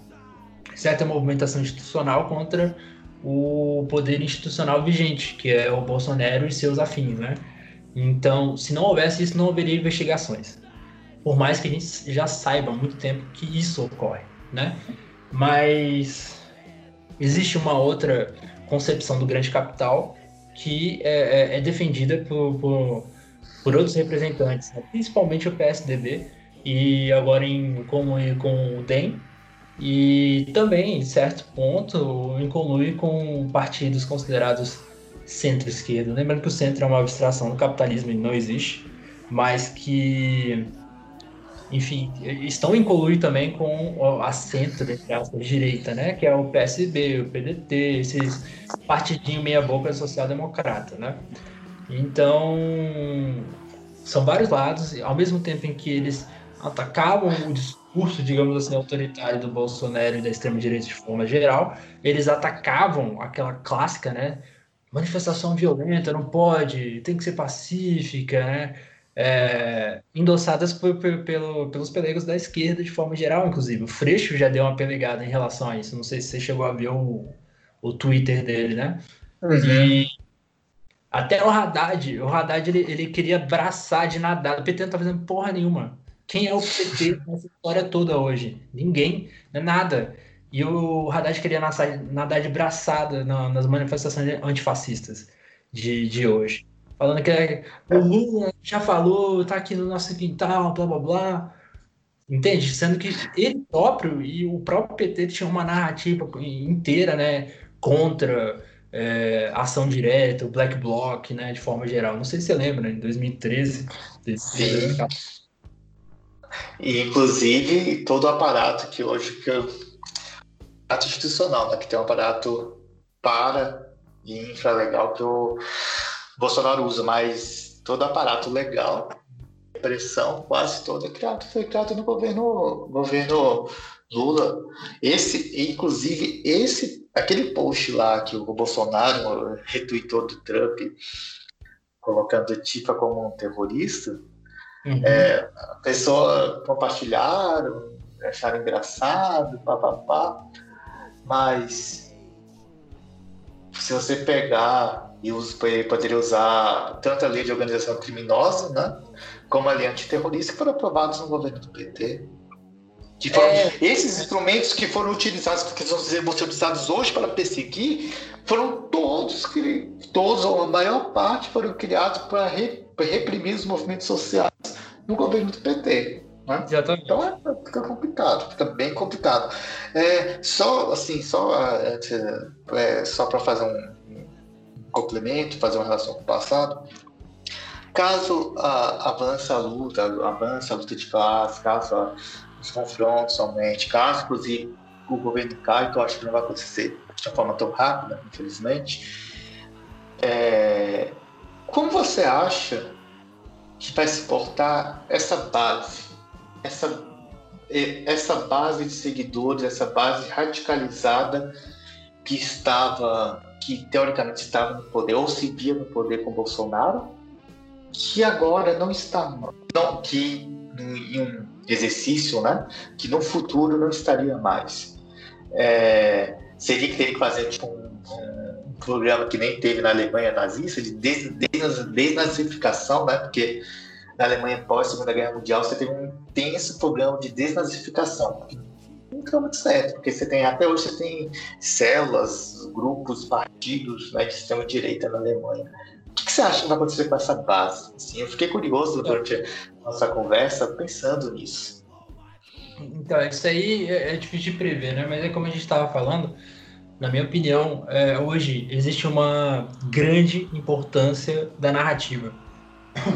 certa movimentação institucional contra o poder institucional vigente, que é o Bolsonaro e seus afins, né? Então, se não houvesse isso, não haveria investigações. Por mais que a gente já saiba há muito tempo que isso ocorre, né? Mas existe uma outra concepção do grande capital que é, é, é defendida por, por, por, outros representantes, né? principalmente o PSDB, e agora em, com, com o DEM, e também, em certo ponto, inclui com partidos considerados centro-esquerda. Lembrando que o centro é uma abstração do capitalismo e não existe, mas que, enfim, estão incluídos também com a centro, aspas, direita, né? Que é o PSB, o PDT, esses partidinho meia-boca social-democrata, né? Então, são vários lados, ao mesmo tempo em que eles atacavam o discurso, digamos assim, autoritário do Bolsonaro e da extrema-direita de forma geral, eles atacavam aquela clássica, né? Manifestação violenta, não pode, tem que ser pacífica, né? É, endossadas por, por, pelo, pelos pelegos da esquerda de forma geral, inclusive. O Freixo já deu uma pelegada em relação a isso. Não sei se você chegou a ver o, o Twitter dele, né? Uhum. E Até o Haddad, o Haddad ele, ele queria abraçar de nadar. O PT não tá fazendo porra nenhuma. Quem é o PT nessa história toda hoje? Ninguém, não é nada. E o Haddad queria nadar de braçada nas manifestações antifascistas de, de hoje. Falando que é, o Lula já falou, tá aqui no nosso quintal, blá blá blá. Entende? Sendo que ele próprio e o próprio PT tinham uma narrativa inteira, né, contra é, ação direta, o Black Bloc, né, de forma geral. Não sei se você lembra, né, em 2013. Sim. E, inclusive, todo o aparato que hoje, que eu, aparato institucional, né, que tem um aparato para e infralegal que o Bolsonaro usa, mas todo aparato legal pressão quase toda criado, foi criado no governo, governo Lula. Esse, inclusive, esse, aquele post lá que o Bolsonaro retweetou do Trump, colocando o Tifa como um terrorista, uhum. é, a pessoa compartilharam, acharam engraçado, papapá, mas se você pegar e poderia usar tanto a lei de organização criminosa, né, como a lei antiterrorista, que foram aprovados no governo do PT. Que foram, é... Esses instrumentos que foram utilizados, que são utilizados hoje para perseguir, foram todos, todos ou a maior parte, foram criados para, re, para reprimir os movimentos sociais no governo do PT. Né? Então é, fica complicado, fica bem complicado. É, só assim, só, é, só para fazer um complemento, fazer uma relação com o passado, Caso uh, avance a luta, avance a luta de classe, caso os confrontos aumente, caso inclusive o governo caia, que eu acho que não vai acontecer de uma forma tão rápida, infelizmente, é... como você acha que vai se portar essa base, essa, essa base de seguidores, essa base radicalizada que estava, que teoricamente estava no poder ou se via no poder com Bolsonaro, que agora não está, não, que em um exercício, né, que no futuro não estaria mais. É, seria que teria que fazer tipo, um, um, programa que nem teve na Alemanha nazista, de des, des, desnazificação, né, porque na Alemanha pós Segunda Guerra Mundial você teve um intenso programa de desnazificação. Não deu muito certo, porque você tem até hoje você tem células, grupos, partidos né, de extrema direita na Alemanha o que você acha que vai acontecer com essa base? Assim, eu fiquei curioso durante a nossa conversa pensando nisso. Então, isso aí é, é difícil de prever, né? Mas é como a gente estava falando, na minha opinião, é, hoje existe uma grande importância da narrativa.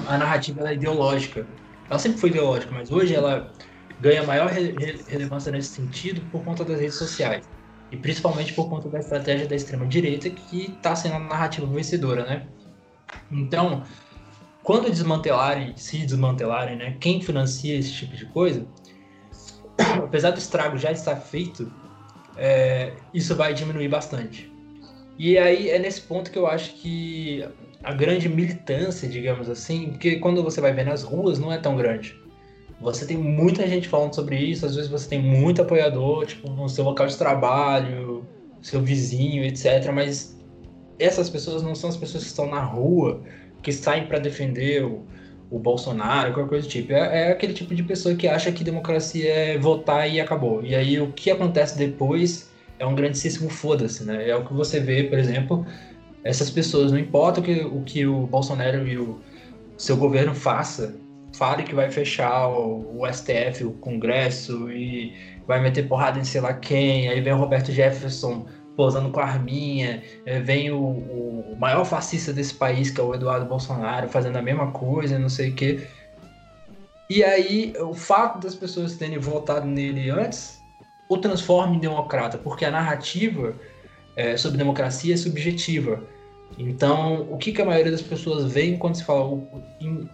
A narrativa é ideológica. Ela sempre foi ideológica, mas hoje ela ganha maior re relevância nesse sentido por conta das redes sociais. E principalmente por conta da estratégia da extrema-direita, que está sendo a narrativa vencedora, né? Então, quando desmantelarem, se desmantelarem, né, quem financia esse tipo de coisa, apesar do estrago já estar feito, é, isso vai diminuir bastante. E aí é nesse ponto que eu acho que a grande militância, digamos assim, porque quando você vai ver nas ruas não é tão grande. Você tem muita gente falando sobre isso, às vezes você tem muito apoiador, tipo, no seu local de trabalho, seu vizinho, etc. Mas essas pessoas não são as pessoas que estão na rua, que saem para defender o, o Bolsonaro, qualquer coisa do tipo. É, é, aquele tipo de pessoa que acha que democracia é votar e acabou. E aí o que acontece depois é um grandíssimo foda-se, né? É o que você vê, por exemplo, essas pessoas, não importa o que o, que o Bolsonaro e o seu governo faça, fale que vai fechar o, o STF, o Congresso, e vai meter porrada em sei lá quem, aí vem o Roberto Jefferson posando com a arminha, é, vem o, o, maior fascista desse país, que é o Eduardo Bolsonaro, fazendo a mesma coisa, não sei o quê. E aí, o fato das pessoas terem votado nele antes o transforma em democrata, porque a narrativa é, sobre democracia é subjetiva. Então, o que, que a maioria das pessoas vê quando se fala o,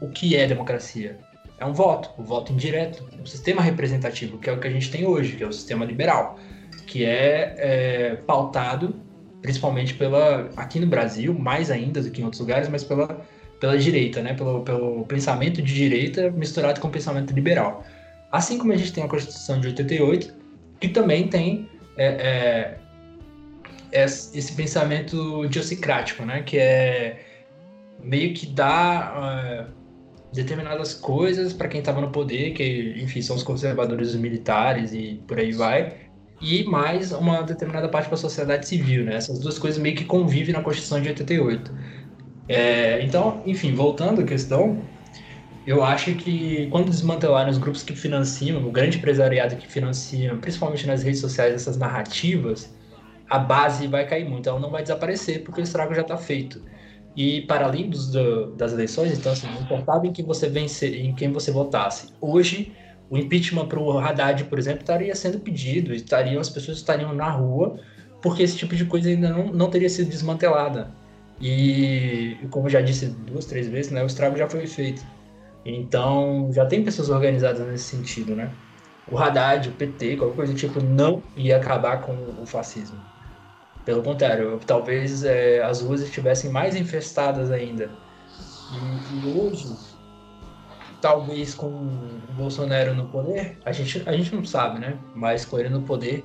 o que é democracia? É um voto, o voto indireto, um sistema representativo, que é o que a gente tem hoje, que é o sistema liberal que é, é pautado principalmente pela aqui no Brasil, mais ainda do que em outros lugares, mas pela, pela direita, né? Pelo, pelo pensamento de direita misturado com o pensamento liberal. Assim como a gente tem a Constituição de 88, que também tem é, é, esse pensamento diocicrático, né? Que é meio que dá uh, determinadas coisas para quem estava no poder, que, enfim, são os conservadores os militares e por aí vai, e mais uma determinada parte para a sociedade civil, né? Essas duas coisas meio que convivem na Constituição de 88. É, então, enfim, voltando à questão, eu acho que quando desmantelarem os grupos que financiam, o grande empresariado que financia, principalmente nas redes sociais, essas narrativas, a base vai cair muito, ela não vai desaparecer porque o estrago já está feito. E para além dos, do, das eleições, então assim, não importava em quem você vencer, em quem você votasse. Hoje, o impeachment para o Haddad, por exemplo, estaria sendo pedido, estariam, as pessoas estariam na rua, porque esse tipo de coisa ainda não, não teria sido desmantelada. E, como já disse duas, três vezes, né, o estrago já foi feito. Então, já tem pessoas organizadas nesse sentido, né? O Haddad, o PT, qualquer coisa do tipo, não ia acabar com o fascismo. Pelo contrário, talvez é, as ruas estivessem mais infestadas ainda. E, e, hoje, talvez com o Bolsonaro no poder, a gente, a gente não sabe, né? Mas com ele no poder,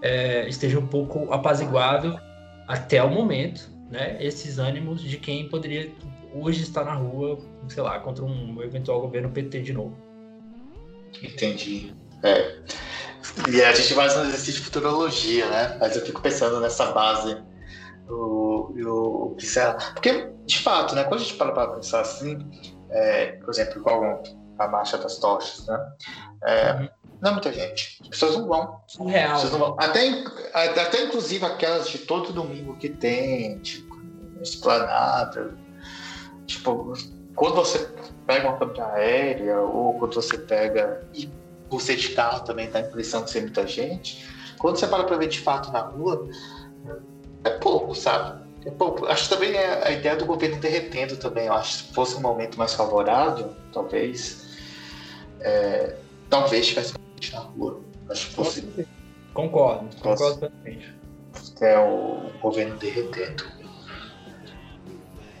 é, esteja um pouco apaziguado até o momento, né? Esses ânimos de quem poderia hoje estar na rua, sei lá, contra um eventual governo PT de novo. Entendi. É. E a gente faz um exercício de futurologia, né? Mas eu fico pensando nessa base do, do que será. Porque, de fato, né? Quando a gente para para pensar assim, é, por exemplo, igual a marcha das tochas, né? É, uhum. Não é muita gente. As pessoas não vão. Surreal. Pessoas não vão. Até, até inclusive aquelas de todo domingo que tem, tipo, esplanada. Tipo, quando você pega uma câmera aérea ou quando você pega ser de carro também dá a impressão de ser muita gente. Quando você para para ver de fato na rua, é pouco, sabe? É pouco. Acho que também é a ideia do governo derretendo também. Eu acho que se fosse um momento mais favorável, talvez. É, talvez tivesse gente na rua. Acho que fosse. Concordo, concordo totalmente. É o governo derretendo.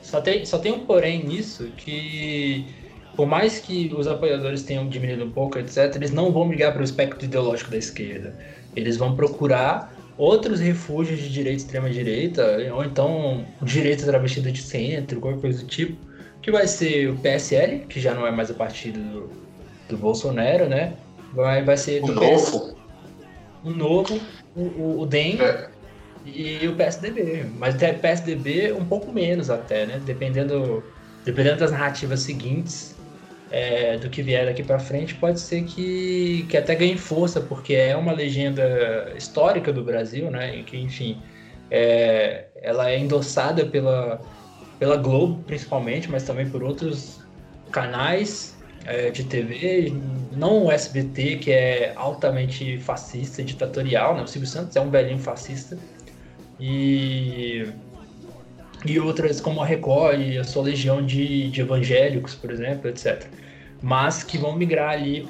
Só tem, só tem um porém nisso que por mais que os apoiadores tenham diminuído um pouco, etc., eles não vão ligar para o espectro ideológico da esquerda. Eles vão procurar outros refúgios de direita e extrema-direita, ou então direita travestida de centro, qualquer coisa do tipo, que vai ser o PSL, que já não é mais a partido do, do Bolsonaro, né? Vai, vai ser... O novo? O novo, o, o, DEM é. e o PSDB. Mas até PSDB um pouco menos até, né? Dependendo, dependendo das narrativas seguintes, é, do que vier daqui para frente, pode ser que, que até ganhe força, porque é uma legenda histórica do Brasil, né? E que, enfim, é, ela é endossada pela, pela Globo, principalmente, mas também por outros canais é, de TV, não o SBT, que é altamente fascista, ditatorial, né? O Silvio Santos é um velhinho fascista. E e outras como a Record e a sua legião de, de evangélicos, por exemplo, etc mas que vão migrar ali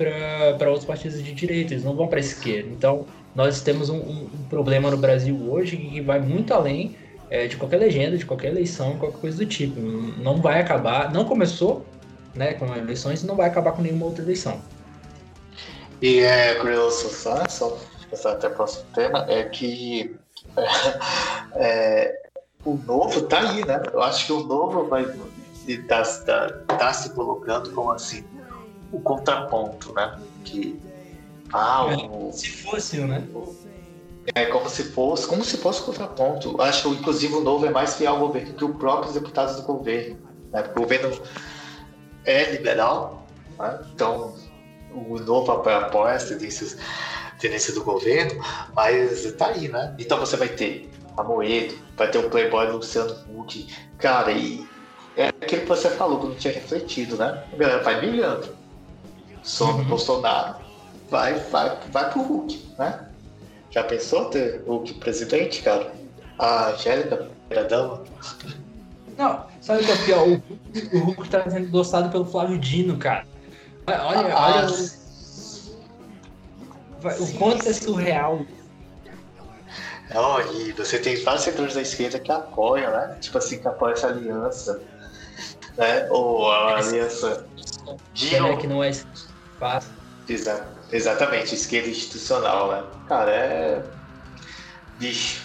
para outros partidos de direita, eles não vão para a esquerda. Então, nós temos um, um, problema no Brasil hoje que vai muito além é, de qualquer legenda, de qualquer eleição, qualquer coisa do tipo. Não vai acabar, não começou né, com eleições e não vai acabar com nenhuma outra eleição. E é curioso, só, só passar até o próximo tema, é que é, o novo tá aí, né? Eu acho que o novo vai tá, tá, tá se colocando como assim o contraponto, né? Que ah, o, se fosse, né? É como se fosse, como se fosse o contraponto. Acho que inclusive o novo é mais fiel ao governo que os próprios deputados do governo. Né? O governo é liberal, né? então o novo apoia as tendências, tendências do governo, mas tá aí, né? Então você vai ter a Moedo, vai ter o Playboy Luciano Huck, cara, e é aquilo que você falou que não tinha refletido, né? A galera vai milhando some uhum. Bolsonaro, vai, vai, vai pro Hulk, né? Já pensou ter Hulk presidente, cara? A Angélica, primeira dama? Não, sabe o que é pior? O, o Hulk tá sendo endossado pelo Flávio Dino, cara. Olha, ah, olha o, o quanto é surreal. Não, e você tem vários setores da esquerda que apoiam, né? Tipo assim, que apoiam essa aliança. Né? Ou a aliança. Dino... que não é fácil. Exa exatamente, esquerda institucional, né? Cara, é. Bicho.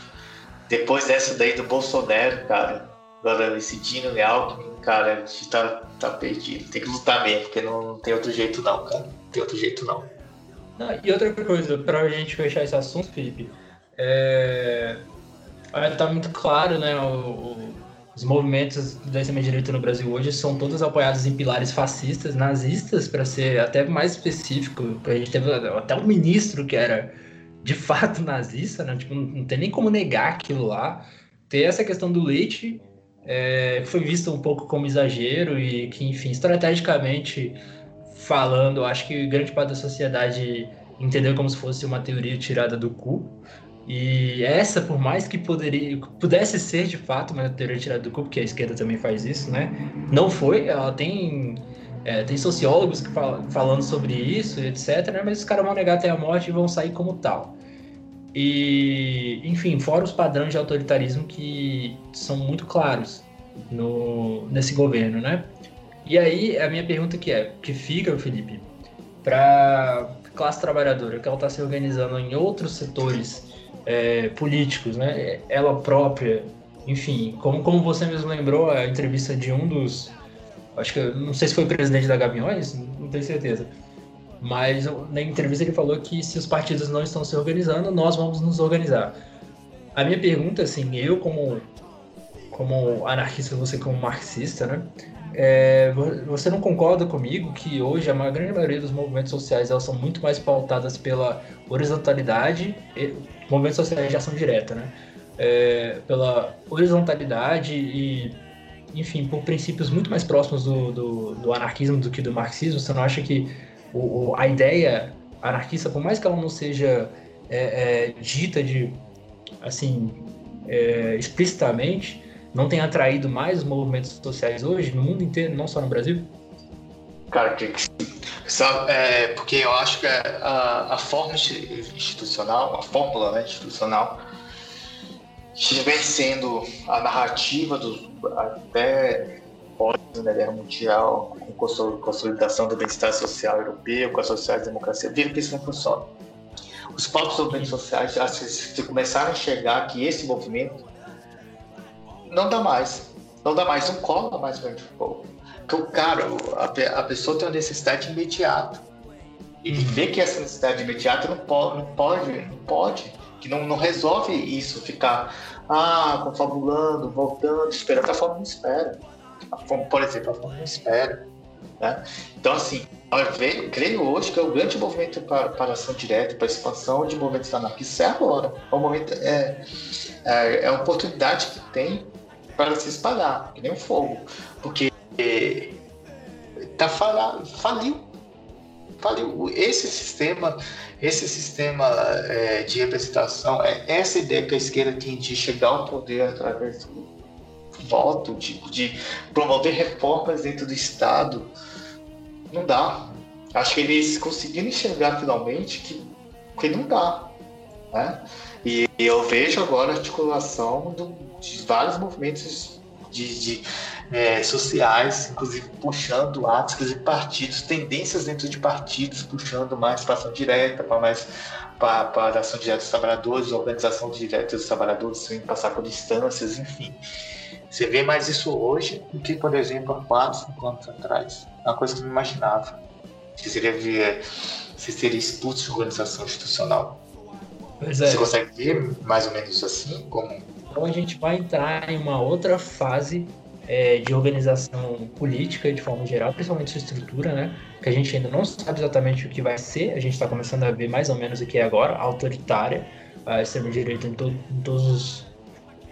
Depois dessa daí do Bolsonaro, cara, Agora, esse Dino e Alckmin, cara, a gente tá, tá perdido. Tem que lutar mesmo, porque não, não tem outro jeito não, cara. Não tem outro jeito não. não e outra coisa, pra gente fechar esse assunto, Felipe, é... tá muito claro, né, o, o, os movimentos da extrema-direita no Brasil hoje são todos apoiados em pilares fascistas, nazistas, para ser até mais específico. A gente teve até um ministro que era de fato nazista, né? Tipo, não tem nem como negar aquilo lá. Ter essa questão do leite é, foi visto um pouco como exagero e que, enfim, estrategicamente falando, acho que grande parte da sociedade entendeu como se fosse uma teoria tirada do cu. E essa, por mais que poderia, pudesse ser de fato uma teoria tirada do cu, porque a esquerda também faz isso, né? Não foi, ela tem, é, tem sociólogos que falam, falando sobre isso, etc, né? Mas os caras vão negar até a morte e vão sair como tal. E, enfim, fora os padrões de autoritarismo que são muito claros no, nesse governo, né? E aí, a minha pergunta que é, que fica, Felipe, para classe trabalhadora, que ela está se organizando em outros setores é, políticos, né? Ela própria, enfim, como, como você mesmo lembrou, a entrevista de um dos, acho que, não sei se foi o presidente da Gaviões, não tenho certeza, mas na entrevista ele falou que se os partidos não estão se organizando, nós vamos nos organizar. A minha pergunta, assim, eu como, como anarquista, você como marxista, né? É, você não concorda comigo que hoje a grande maioria dos movimentos sociais elas são muito mais pautadas pela horizontalidade, movimentos sociais de ação direta, né? É, pela horizontalidade e, enfim, por princípios muito mais próximos do, do, do anarquismo do que do marxismo. Você não acha que o, a ideia anarquista, por mais que ela não seja é, é, dita de assim é, explicitamente, não tem atraído mais os movimentos sociais hoje no mundo inteiro, não só no Brasil? Cara, que sabe, é, porque eu acho que a, a forma institucional, a fórmula né, institucional, vem sendo a narrativa do até pós-Segunda Guerra Mundial, com consolidação do bem-estar social europeu, com a social-democracia, viram que isso não funciona. Os próprios movimentos sociais se começaram a enxergar que esse movimento não dá mais, não dá mais, não cola mais para o povo. Porque o cara, a, a pessoa tem uma necessidade imediata. E vê que essa necessidade imediata não pode, não pode, não pode que não, não resolve isso, ficar ah, confabulando, voltando, esperando. A forma não espera por exemplo, a fome não espera. Né? Então, assim, eu creio hoje que é o grande movimento para, para ação direta, para expansão de movimentos anarquistas é agora. É um momento, é, é, é a oportunidade que tem para se espalhar, que nem um fogo. Porque é, tá falha, faliu. Faliu. Esse sistema, esse sistema é, de representação, é essa ideia que a esquerda tem de chegar ao poder através do voto, tipo, de promover reformas dentro do Estado, não dá. Acho que eles conseguiram enxergar finalmente que, que não dá. Né? E eu vejo agora a articulação do, de vários movimentos de, de é, sociais, inclusive puxando atos de partidos, tendências dentro de partidos, puxando mais para ação direta, para mais para, para ação direta dos trabalhadores, organização direta dos trabalhadores, sem passar por distâncias, enfim. Você vê mais isso hoje do que, por exemplo, há 4, 5 anos atrás. É uma coisa que eu não imaginava. Que seria você seria expulso de organização institucional. É. Você consegue ver mais ou menos assim? Como... Então a gente vai entrar em uma outra fase é, de organização política de forma geral, principalmente sua estrutura, né? Que a gente ainda não sabe exatamente o que vai ser, a gente está começando a ver mais ou menos o que é agora, autoritária, a extrema-direita em, to em todos os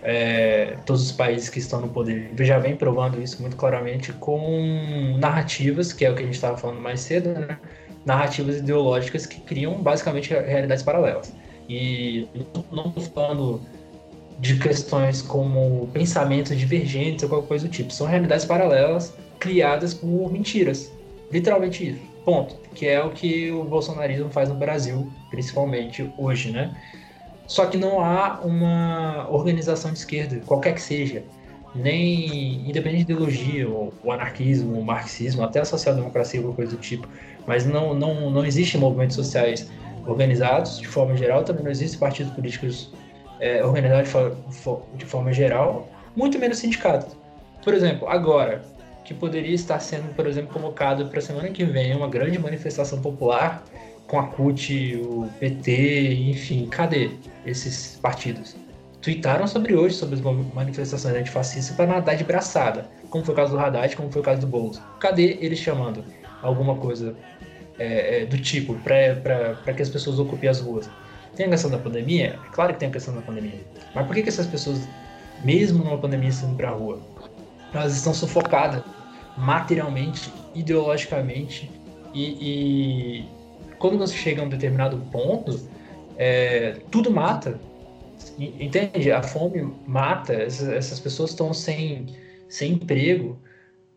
é, todos os países que estão no poder já vem provando isso muito claramente com narrativas, que é o que a gente estava falando mais cedo, né? narrativas ideológicas que criam basicamente realidades paralelas. E não falando de questões como pensamentos divergentes ou qualquer coisa do tipo, são realidades paralelas criadas por mentiras. Literalmente isso. Ponto. Que é o que o bolsonarismo faz no Brasil, principalmente hoje, né? Só que não há uma organização de esquerda, qualquer que seja, nem independente de ideologia, o, anarquismo, o marxismo, até a social-democracia, alguma coisa do tipo, mas não, não, não existem movimentos sociais organizados de forma geral, também não existem partidos políticos é, organizados de, de, forma geral, muito menos sindicatos. Por exemplo, agora, que poderia estar sendo, por exemplo, convocado para a semana que vem uma grande manifestação popular com a CUT, o PT, enfim, cadê esses partidos? Tweetaram sobre hoje, sobre as manifestações antifascistas para nadar de braçada, como foi o caso do Haddad, como foi o caso do Boulos. Cadê eles chamando alguma coisa é, é, do tipo para que as pessoas ocupem as ruas? Tem a questão da pandemia? É claro que tem a questão da pandemia. Mas por que, que essas pessoas, mesmo numa pandemia, estão indo para a rua? Elas estão sufocadas materialmente, ideologicamente e, e quando você chega a um determinado ponto, é, tudo mata. Entende? A fome mata, essas, essas pessoas estão sem, sem emprego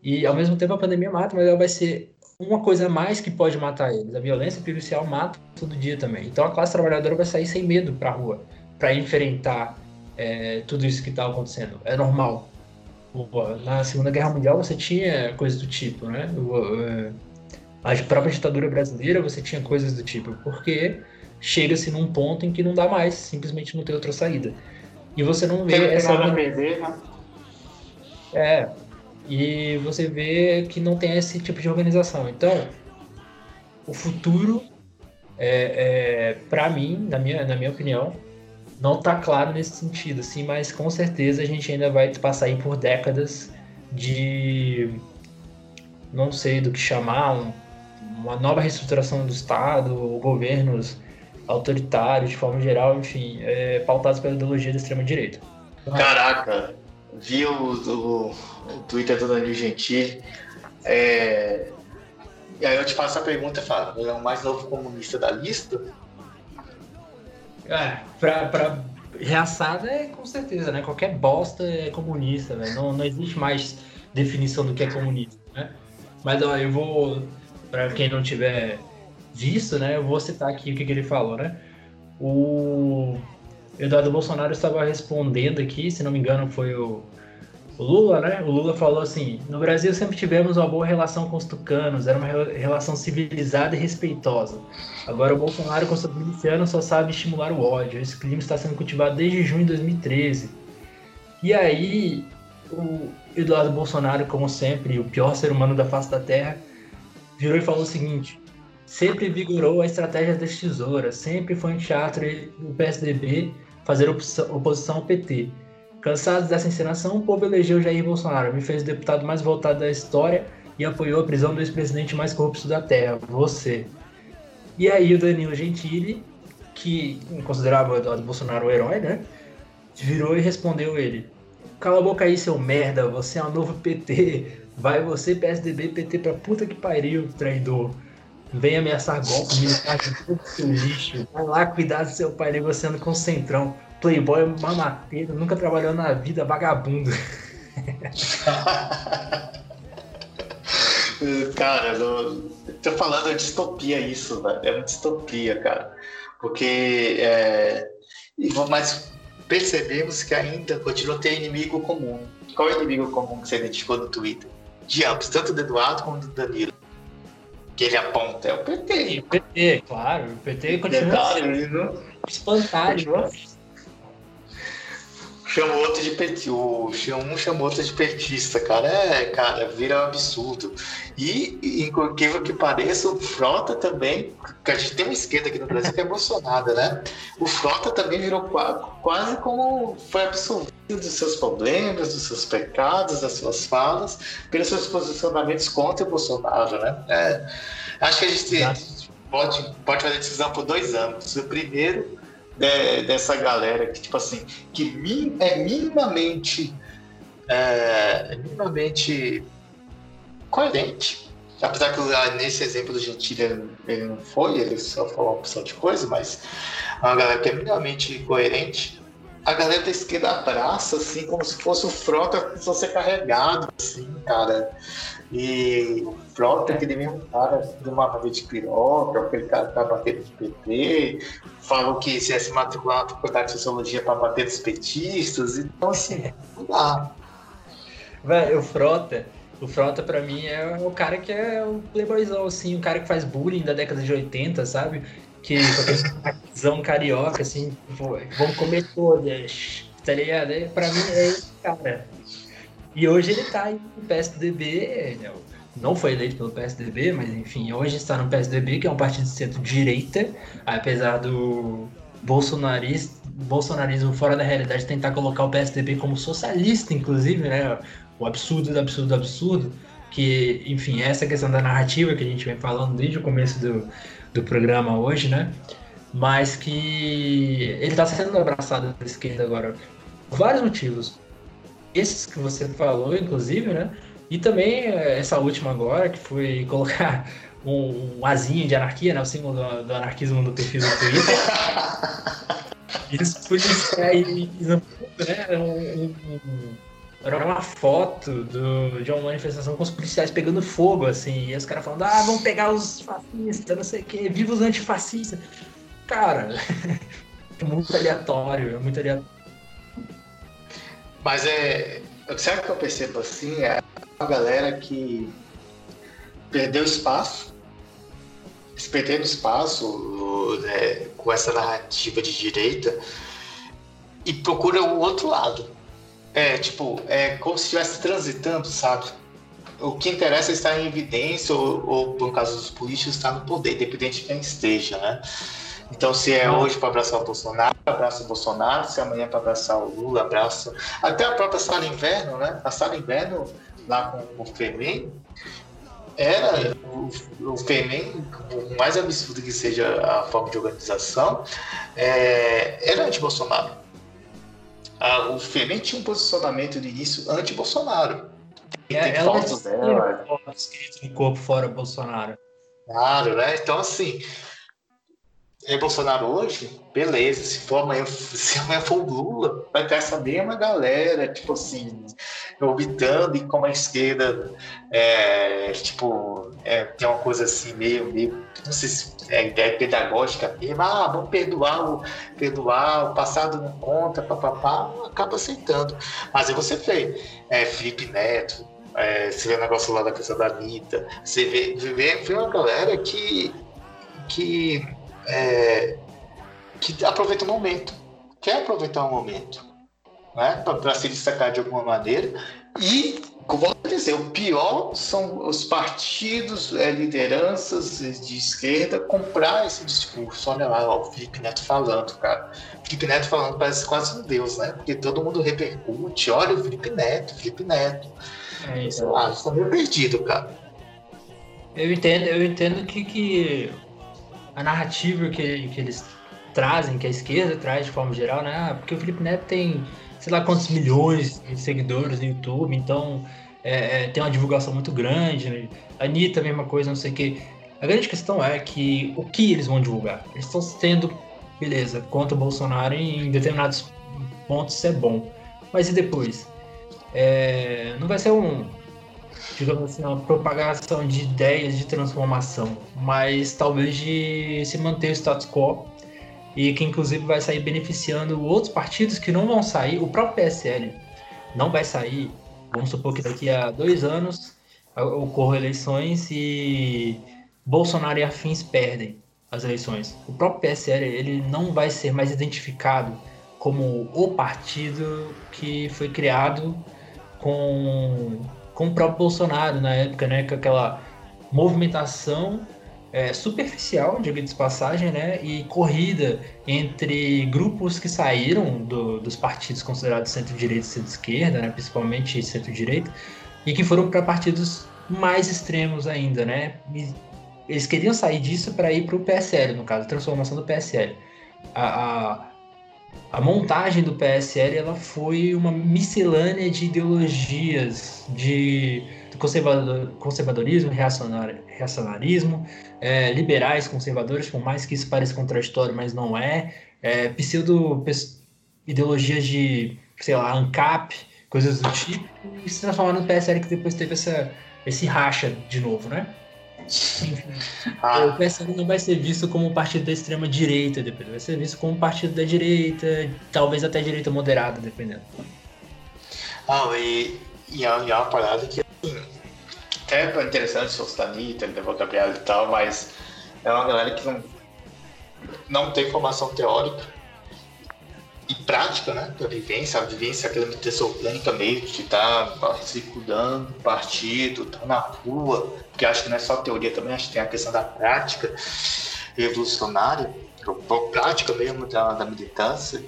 e ao mesmo tempo a pandemia mata, mas ela vai ser uma coisa a mais que pode matar eles. A violência policial mata todo dia também. Então a classe trabalhadora vai sair sem medo para a rua para enfrentar é, tudo isso que está acontecendo. É normal. Na Segunda Guerra Mundial você tinha coisas do tipo, né? É, a própria ditadura brasileira você tinha coisas do tipo, porque chega-se num ponto em que não dá mais, simplesmente não tem outra saída. E você não vê tem essa. Nada a perder, né? É. E você vê que não tem esse tipo de organização. Então, o futuro, é, é para mim, na minha, na minha opinião, não está claro nesse sentido, assim, mas com certeza a gente ainda vai passar aí por décadas de não sei do que chamar, um, uma nova reestruturação do Estado, governos autoritários de forma geral, enfim, é, pautados pela ideologia da extrema-direita. Caraca, vi o, o, o Twitter do Danilo Gentili, é, e aí eu te faço a pergunta, Fábio, ele é o mais novo comunista da lista? É, pra, pra reaçada é com certeza, né? Qualquer bosta é comunista, né? Não, não existe mais definição do que é comunista, né? Mas ó, eu vou, para quem não tiver visto, né? Eu vou citar aqui o que, que ele falou, né? O Eduardo Bolsonaro estava respondendo aqui, se não me engano, foi o o Lula, né? O Lula falou assim: no Brasil sempre tivemos uma boa relação com os tucanos, era uma relação civilizada e respeitosa. Agora o Bolsonaro, com seus milicianos, só sabe estimular o ódio. Esse clima está sendo cultivado desde junho de 2013. E aí, o Eduardo Bolsonaro, como sempre, o pior ser humano da face da Terra, virou e falou o seguinte: sempre vigorou a estratégia das tesouras, sempre foi um teatro do PSDB fazer oposição ao PT. Cansados dessa encenação, o povo elegeu Jair Bolsonaro, me fez o deputado mais votado da história e apoiou a prisão do ex-presidente mais corrupto da Terra, você. E aí o Danilo Gentili, que considerava o Eduardo Bolsonaro o herói, né? Virou e respondeu ele. Cala a boca aí, seu merda, você é um novo PT. Vai você, PSDB, PT pra puta que pariu, traidor. Vem ameaçar golpe militar de todo seu lixo. Vai lá cuidar do seu pai negociando com o Centrão playboy mamateiro, nunca trabalhou na vida, vagabundo. cara, eu tô falando de distopia isso, velho. É uma distopia, cara. Porque. É... Mas percebemos que ainda continua ter inimigo comum. Qual é o inimigo comum que você identificou no Twitter? De ambos, tanto do Eduardo quanto do Danilo. Que ele aponta, é o PT. o PT, claro. O PT continua. Detalhe, não... Espantalho. Continua Chama outro de petista. Um chama outro de petista, cara. É, cara, vira um absurdo. E, incrível que pareça, o Frota também, que a gente tem uma esquerda aqui no Brasil que é emocionada, né? O Frota também virou quase como foi absolvido dos seus problemas, dos seus pecados, das suas falas, pelos seus posicionamentos contra o Bolsonaro, né? É, acho que a gente pode, pode fazer decisão por dois âmbitos. O primeiro de, dessa galera que, tipo assim, que é minimamente, é, minimamente coerente. Apesar que ah, nesse exemplo do Gentili ele não foi, ele só falou uma opção de coisa, mas é uma galera que é minimamente coerente. A galera da esquerda abraça, assim, como se fosse o frota que ser carregado, assim, cara. E Frota, aquele mesmo cara de uma nave de piroca, aquele cara que tá batendo de PT, falou que se ia se matricular na faculdade de sociologia para bater dos petistas, então assim, não dá. Velho, o Frota, o Frota pra mim é o cara que é o playboyzão, assim, o cara que faz bullying da década de 80, sabe? Que com carioca, assim, vamos comer todas Tá ligado? Pra mim é esse cara. E hoje ele tá aí no PSDB, não foi eleito pelo PSDB, mas enfim, hoje está no PSDB, que é um partido de centro-direita, apesar do bolsonarismo, bolsonarismo fora da realidade tentar colocar o PSDB como socialista, inclusive, né? O absurdo do absurdo do absurdo, que, enfim, essa questão da narrativa que a gente vem falando desde o começo do, do programa hoje, né? Mas que ele está sendo abraçado pela esquerda agora por vários motivos. Esses que você falou, inclusive, né? E também eh, essa última agora, que foi colocar um, um azinho de anarquia, né? O símbolo do, do anarquismo no perfil do Twitter. Isso policiais, né? Um, um, era uma foto do, de uma manifestação com os policiais pegando fogo, assim, e os caras falando, ah, vamos pegar os fascistas, não sei o quê, viva os antifascistas. Cara, é muito aleatório, é muito aleatório. Mas é. Sabe o que eu percebo assim? É uma galera que perdeu espaço, perdendo espaço né, com essa narrativa de direita e procura o outro lado. É, tipo, é como se estivesse transitando, sabe? O que interessa é estar em evidência ou, ou no caso dos políticos, estar no poder, independente de quem esteja, né? Então, se é hoje para abraçar o Bolsonaro, abraça o Bolsonaro, se amanhã é para abraçar o Lula, abraça. Até a própria sala inverno, né? A sala inverno, lá com o Femen, era o, o Femen, o mais absurdo que seja a forma de organização, é, era anti-Bolsonaro. O Femen tinha um posicionamento de início anti-Bolsonaro. É, tem fotos dela. escrito no corpo fora Bolsonaro. Claro, né? Então, assim, é Bolsonaro hoje, beleza. Se for amanhã, se amanhã for Lula, vai ter essa mesma galera, tipo assim, orbitando e como a esquerda é, tipo, é, tem uma coisa assim, meio, meio, não sei se é ideia pedagógica mesmo, ah, vamos perdoar o, perdoar, o passado não conta, papapá, acaba aceitando. Mas aí você vê, é, Felipe Neto, é, você vê o negócio lá da questão da Anitta, você vê, vê, vê uma galera que, que é, que aproveita o momento, quer aproveitar o momento, né, para se destacar de alguma maneira. E, como vou dizer, o pior são os partidos, é, lideranças de esquerda comprar esse discurso. Olha lá, ó, o Felipe Neto falando, cara. Felipe Neto falando parece quase um deus, né? Porque todo mundo repercute. Olha o Felipe Neto, Felipe Neto. É isso. Ah, está meio perdido, cara. Eu entendo, eu entendo que, que a narrativa que, que eles trazem, que a esquerda traz de forma geral, né? Ah, porque o Felipe Neto tem, sei lá quantos milhões de seguidores no YouTube, então é, é, tem uma divulgação muito grande. Né? A Anitta, mesma coisa, não sei o quê. A grande questão é que o que eles vão divulgar? Eles estão sendo, beleza, contra o Bolsonaro em determinados pontos, isso é bom. Mas e depois? É, não vai ser um, digamos assim, uma propagação de ideias de transformação, mas talvez de se manter o status quo e que inclusive vai sair beneficiando outros partidos que não vão sair, o próprio PSL não vai sair, vamos supor que daqui a dois anos ocorram eleições e Bolsonaro e afins perdem as eleições. O próprio PSL ele não vai ser mais identificado como o partido que foi criado com com o próprio Bolsonaro na época, né? Com aquela movimentação é, superficial, diga de passagem, né? E corrida entre grupos que saíram do, dos partidos considerados centro-direita e centro-esquerda, né? Principalmente centro-direita, e que foram para partidos mais extremos ainda, né? E eles queriam sair disso para ir para o PSL, no caso, transformação do PSL. A, a, a montagem do PSL ela foi uma miscelânea de ideologias de conservador, conservadorismo, reacionar, reacionarismo, é, liberais, conservadores, por mais que isso pareça contraditório, mas não é, é pseudo ideologias de, sei lá, ANCAP, coisas do tipo, e se transformaram no PSL que depois teve essa, esse racha de novo, né? Ah. O PSL não vai ser visto como um partido da extrema direita, dependendo. Vai ser visto como um partido da direita, talvez até direita moderada, dependendo. Ah, e, e, é, uma parada que assim, até é interessante se fosse Anitta, levou Gabriel e tal, mas é uma galera que não, não tem formação teórica e prática, né? Da vivência, a vivência orgânica mesmo, de estar tá circulando partido, estar tá na rua, porque acho que não é só teoria também, acho que tem a questão da prática revolucionária, prática mesmo da, da militância.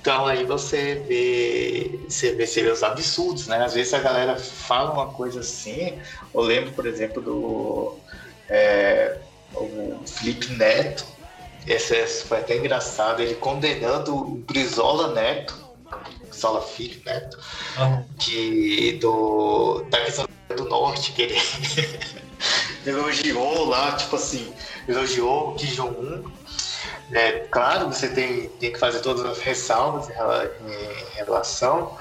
Então aí você vê, você vê, você vê os absurdos, né? Às vezes a galera fala uma coisa assim, eu lembro, por exemplo, do é, o Felipe Neto, esse foi até engraçado, ele condenando o Brizola Neto, Brizola Filho Neto, que do, da questão do norte, que ele elogiou lá, tipo assim, elogiou o Kim Jong-un. É, claro, você tem, tem que fazer todas as ressalvas em, em relação,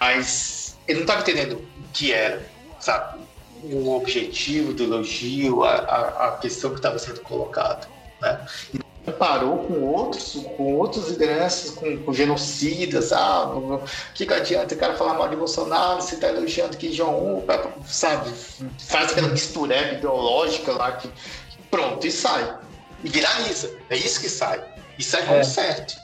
mas ele não estava entendendo o que era, sabe? O objetivo do elogio, a, a, a questão que estava sendo colocada. Né? Comparou com outros, com outros lideranças, com, com genocidas, ah, o que, que adianta o cara falar mal de Bolsonaro, você tá elogiando que João, sabe, faz aquela mistureba ideológica lá que pronto, e sai. E viraliza. É isso que sai. E sai como é. certo.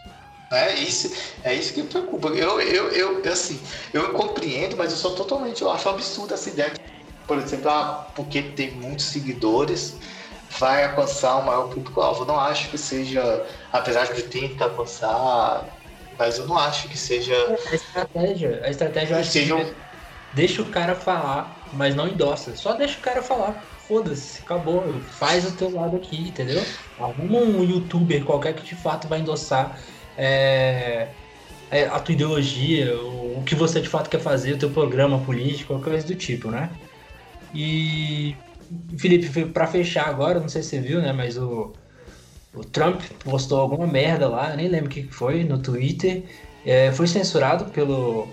É isso, é isso que me preocupa. Eu, eu, eu, assim, eu compreendo, mas eu sou totalmente, eu acho absurdo essa ideia. Por exemplo, ah, porque tem muitos seguidores, vai alcançar o maior público-alvo. Não acho que seja, apesar de tentar alcançar, mas eu não acho que seja. A estratégia, a estratégia eu acho seja... que deixa o cara falar, mas não endossa. Só deixa o cara falar. Foda-se, acabou. Faz o teu lado aqui, entendeu? Arruma um youtuber qualquer que de fato vai endossar é, é, a tua ideologia, o, o que você de fato quer fazer, o teu programa político, qualquer coisa do tipo, né? E Felipe, para fechar agora, não sei se você viu, né? Mas o, o Trump postou alguma merda lá, nem lembro o que foi, no Twitter. É, foi censurado pelo,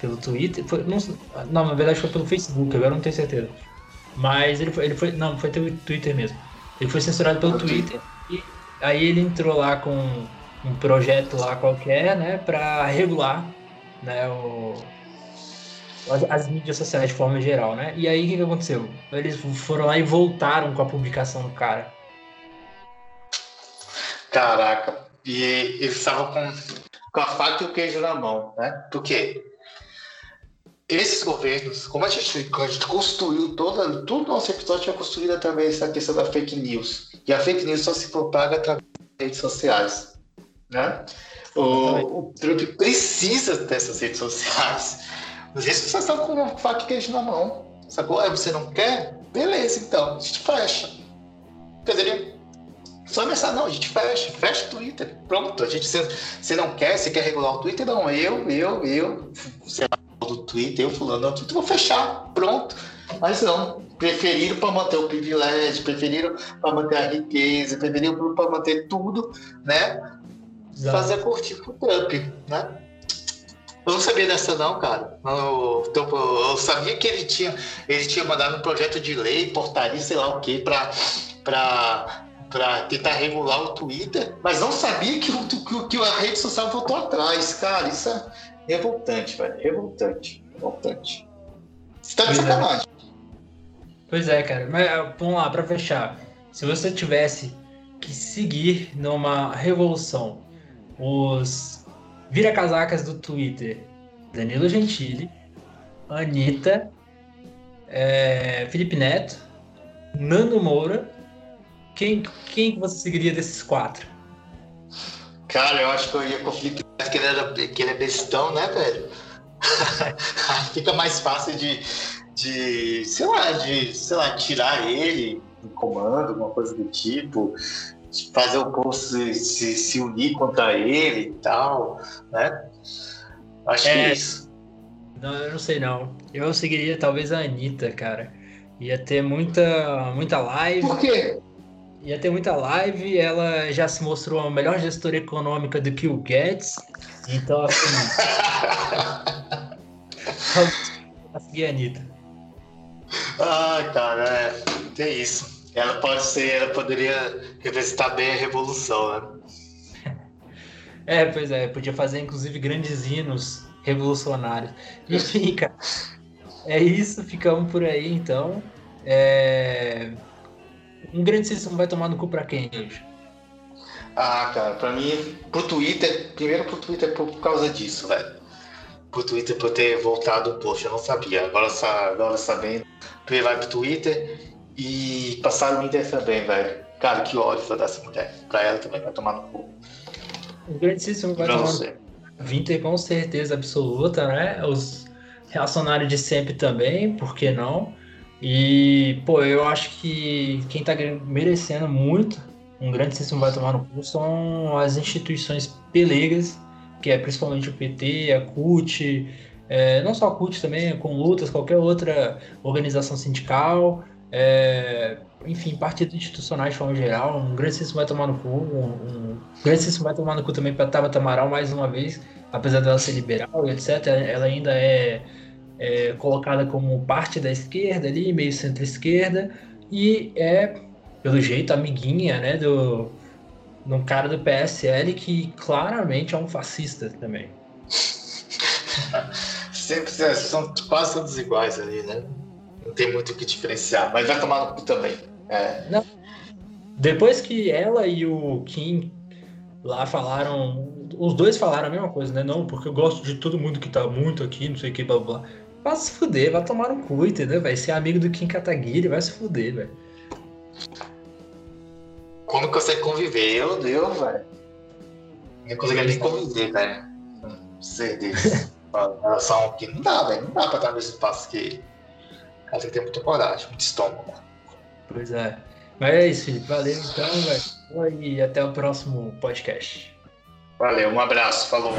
pelo Twitter. Foi, não, não, na verdade foi pelo Facebook, agora não tenho certeza. Mas ele foi, ele foi. Não, foi pelo Twitter mesmo. Ele foi censurado pelo. Twitter. E aí ele entrou lá com um projeto lá qualquer, né? Pra regular né, o, as, as, mídias sociais de forma geral, né? E aí o que, que aconteceu? Eles foram lá e voltaram com a publicação do cara. Caraca, e eles estavam com, com a faca e o queijo na mão, né? Por quê? Esses governos, como a gente, a gente construiu toda, todo o nosso episódio é construído através da questão da fake news. E a fake news só se propaga através das redes sociais. Né? O, o Trump precisa dessas redes sociais às vezes você está com faca e queijo na mão. Sacou? Aí você não quer? Beleza, então. A gente fecha. Poderia só começar, não, a gente fecha, fecha o Twitter. Pronto, a gente, você não quer, você quer regular o Twitter? Não, eu, eu, eu, sei lá, do Twitter, eu fulano do Twitter, vou fechar, pronto. Mas não, preferiram para manter o privilégio, preferiram para manter a riqueza, preferiram para manter tudo, né? Exato. Fazer curtir com o Trump, né? Eu não sabia dessa não, cara. Eu, então, eu, sabia que ele tinha, ele tinha mandado um projeto de lei, portaria, sei lá o quê, para para tentar regular o Twitter, mas não sabia que, que, que a rede social voltou atrás, cara. Isso é revoltante, velho. Revoltante. Revoltante. Você tá de pois é. sacanagem. Pois é, cara. Mas vamos lá, para fechar. Se você tivesse que seguir numa revolução os Vira casacas do Twitter. Danilo Gentili, Anitta, é, Felipe Neto, Nando Moura. Quem, quem você seguiria desses quatro? Cara, eu acho que eu ia com o Felipe Neto, que ele, era, que ele é bestão, né, velho? Fica mais fácil de, de, sei lá, de, sei lá, tirar ele do comando, alguma coisa do tipo fazer o povo se, se, se, unir contra ele e tal, né? Acho é, que é isso. Não, eu não sei não. Eu seguiria talvez a Anitta, cara. Ia ter muita, muita live. Por quê? Ia ter muita live, ela já se mostrou a melhor gestora econômica do que o Guedes. Então, assim. a seguir a Anitta. Ah, cara, é. Tem isso. Ela pode ser, ela poderia representar bem a revolução, né? É, pois é, podia fazer inclusive grandes hinos revolucionários. Enfim, cara, é isso, ficamos por aí então. É... Um grande não vai tomar no cu pra quem hoje? Ah, cara, pra mim, pro Twitter, primeiro pro Twitter por causa disso, velho. Pro Twitter por ter voltado um post, eu não sabia. Agora, agora sabendo, ele vai pro Twitter e passaram o Inter também, velho. Cara, que ódio dessa mulher. Pra ela também vai tomar no cu. O grandíssimo vai tomar no Winter com certeza absoluta, né? Os reacionários de sempre também, por que não? E, pô, eu acho que quem tá merecendo muito um grande sistema vai tomar no cu são as instituições pelegas, que é principalmente o PT, a CUT, é, não só a CUT também, com lutas, qualquer outra organização sindical, é, enfim, partidos institucionais de forma geral, um grande sistema vai tomar no cu, um, um grande sistema vai tomar no cu também para Tabata Amaral mais uma vez, apesar dela ser liberal e etc, ela ainda é, é colocada como parte da esquerda ali, meio centro-esquerda, e é pelo jeito, amiguinha, né, do, de um cara do PSL que claramente é um fascista também. Sempre são quase todos iguais ali, né? Não tem muito o que diferenciar, mas vai tomar no cu também. É. Não. Depois que ela e o Kim lá falaram, os dois falaram a mesma coisa, né? Não, porque eu gosto de todo mundo que tá muito aqui, não sei o que, blá blá. Vai se fuder, vai tomar no cu, entendeu? Vai ser amigo do Kim Kataguiri, vai se fuder, velho. Como consegue conviver? Eu, Deus, velho. Não consegue nem conviver, velho. Ser desse. relação que não dá, velho. Não dá pra estar nesse espaço que. Ela tem que ter muita coragem, muito estômago. Pois é. Mas é isso, Felipe. Valeu então, velho. E até o próximo podcast. Valeu, um abraço, falou.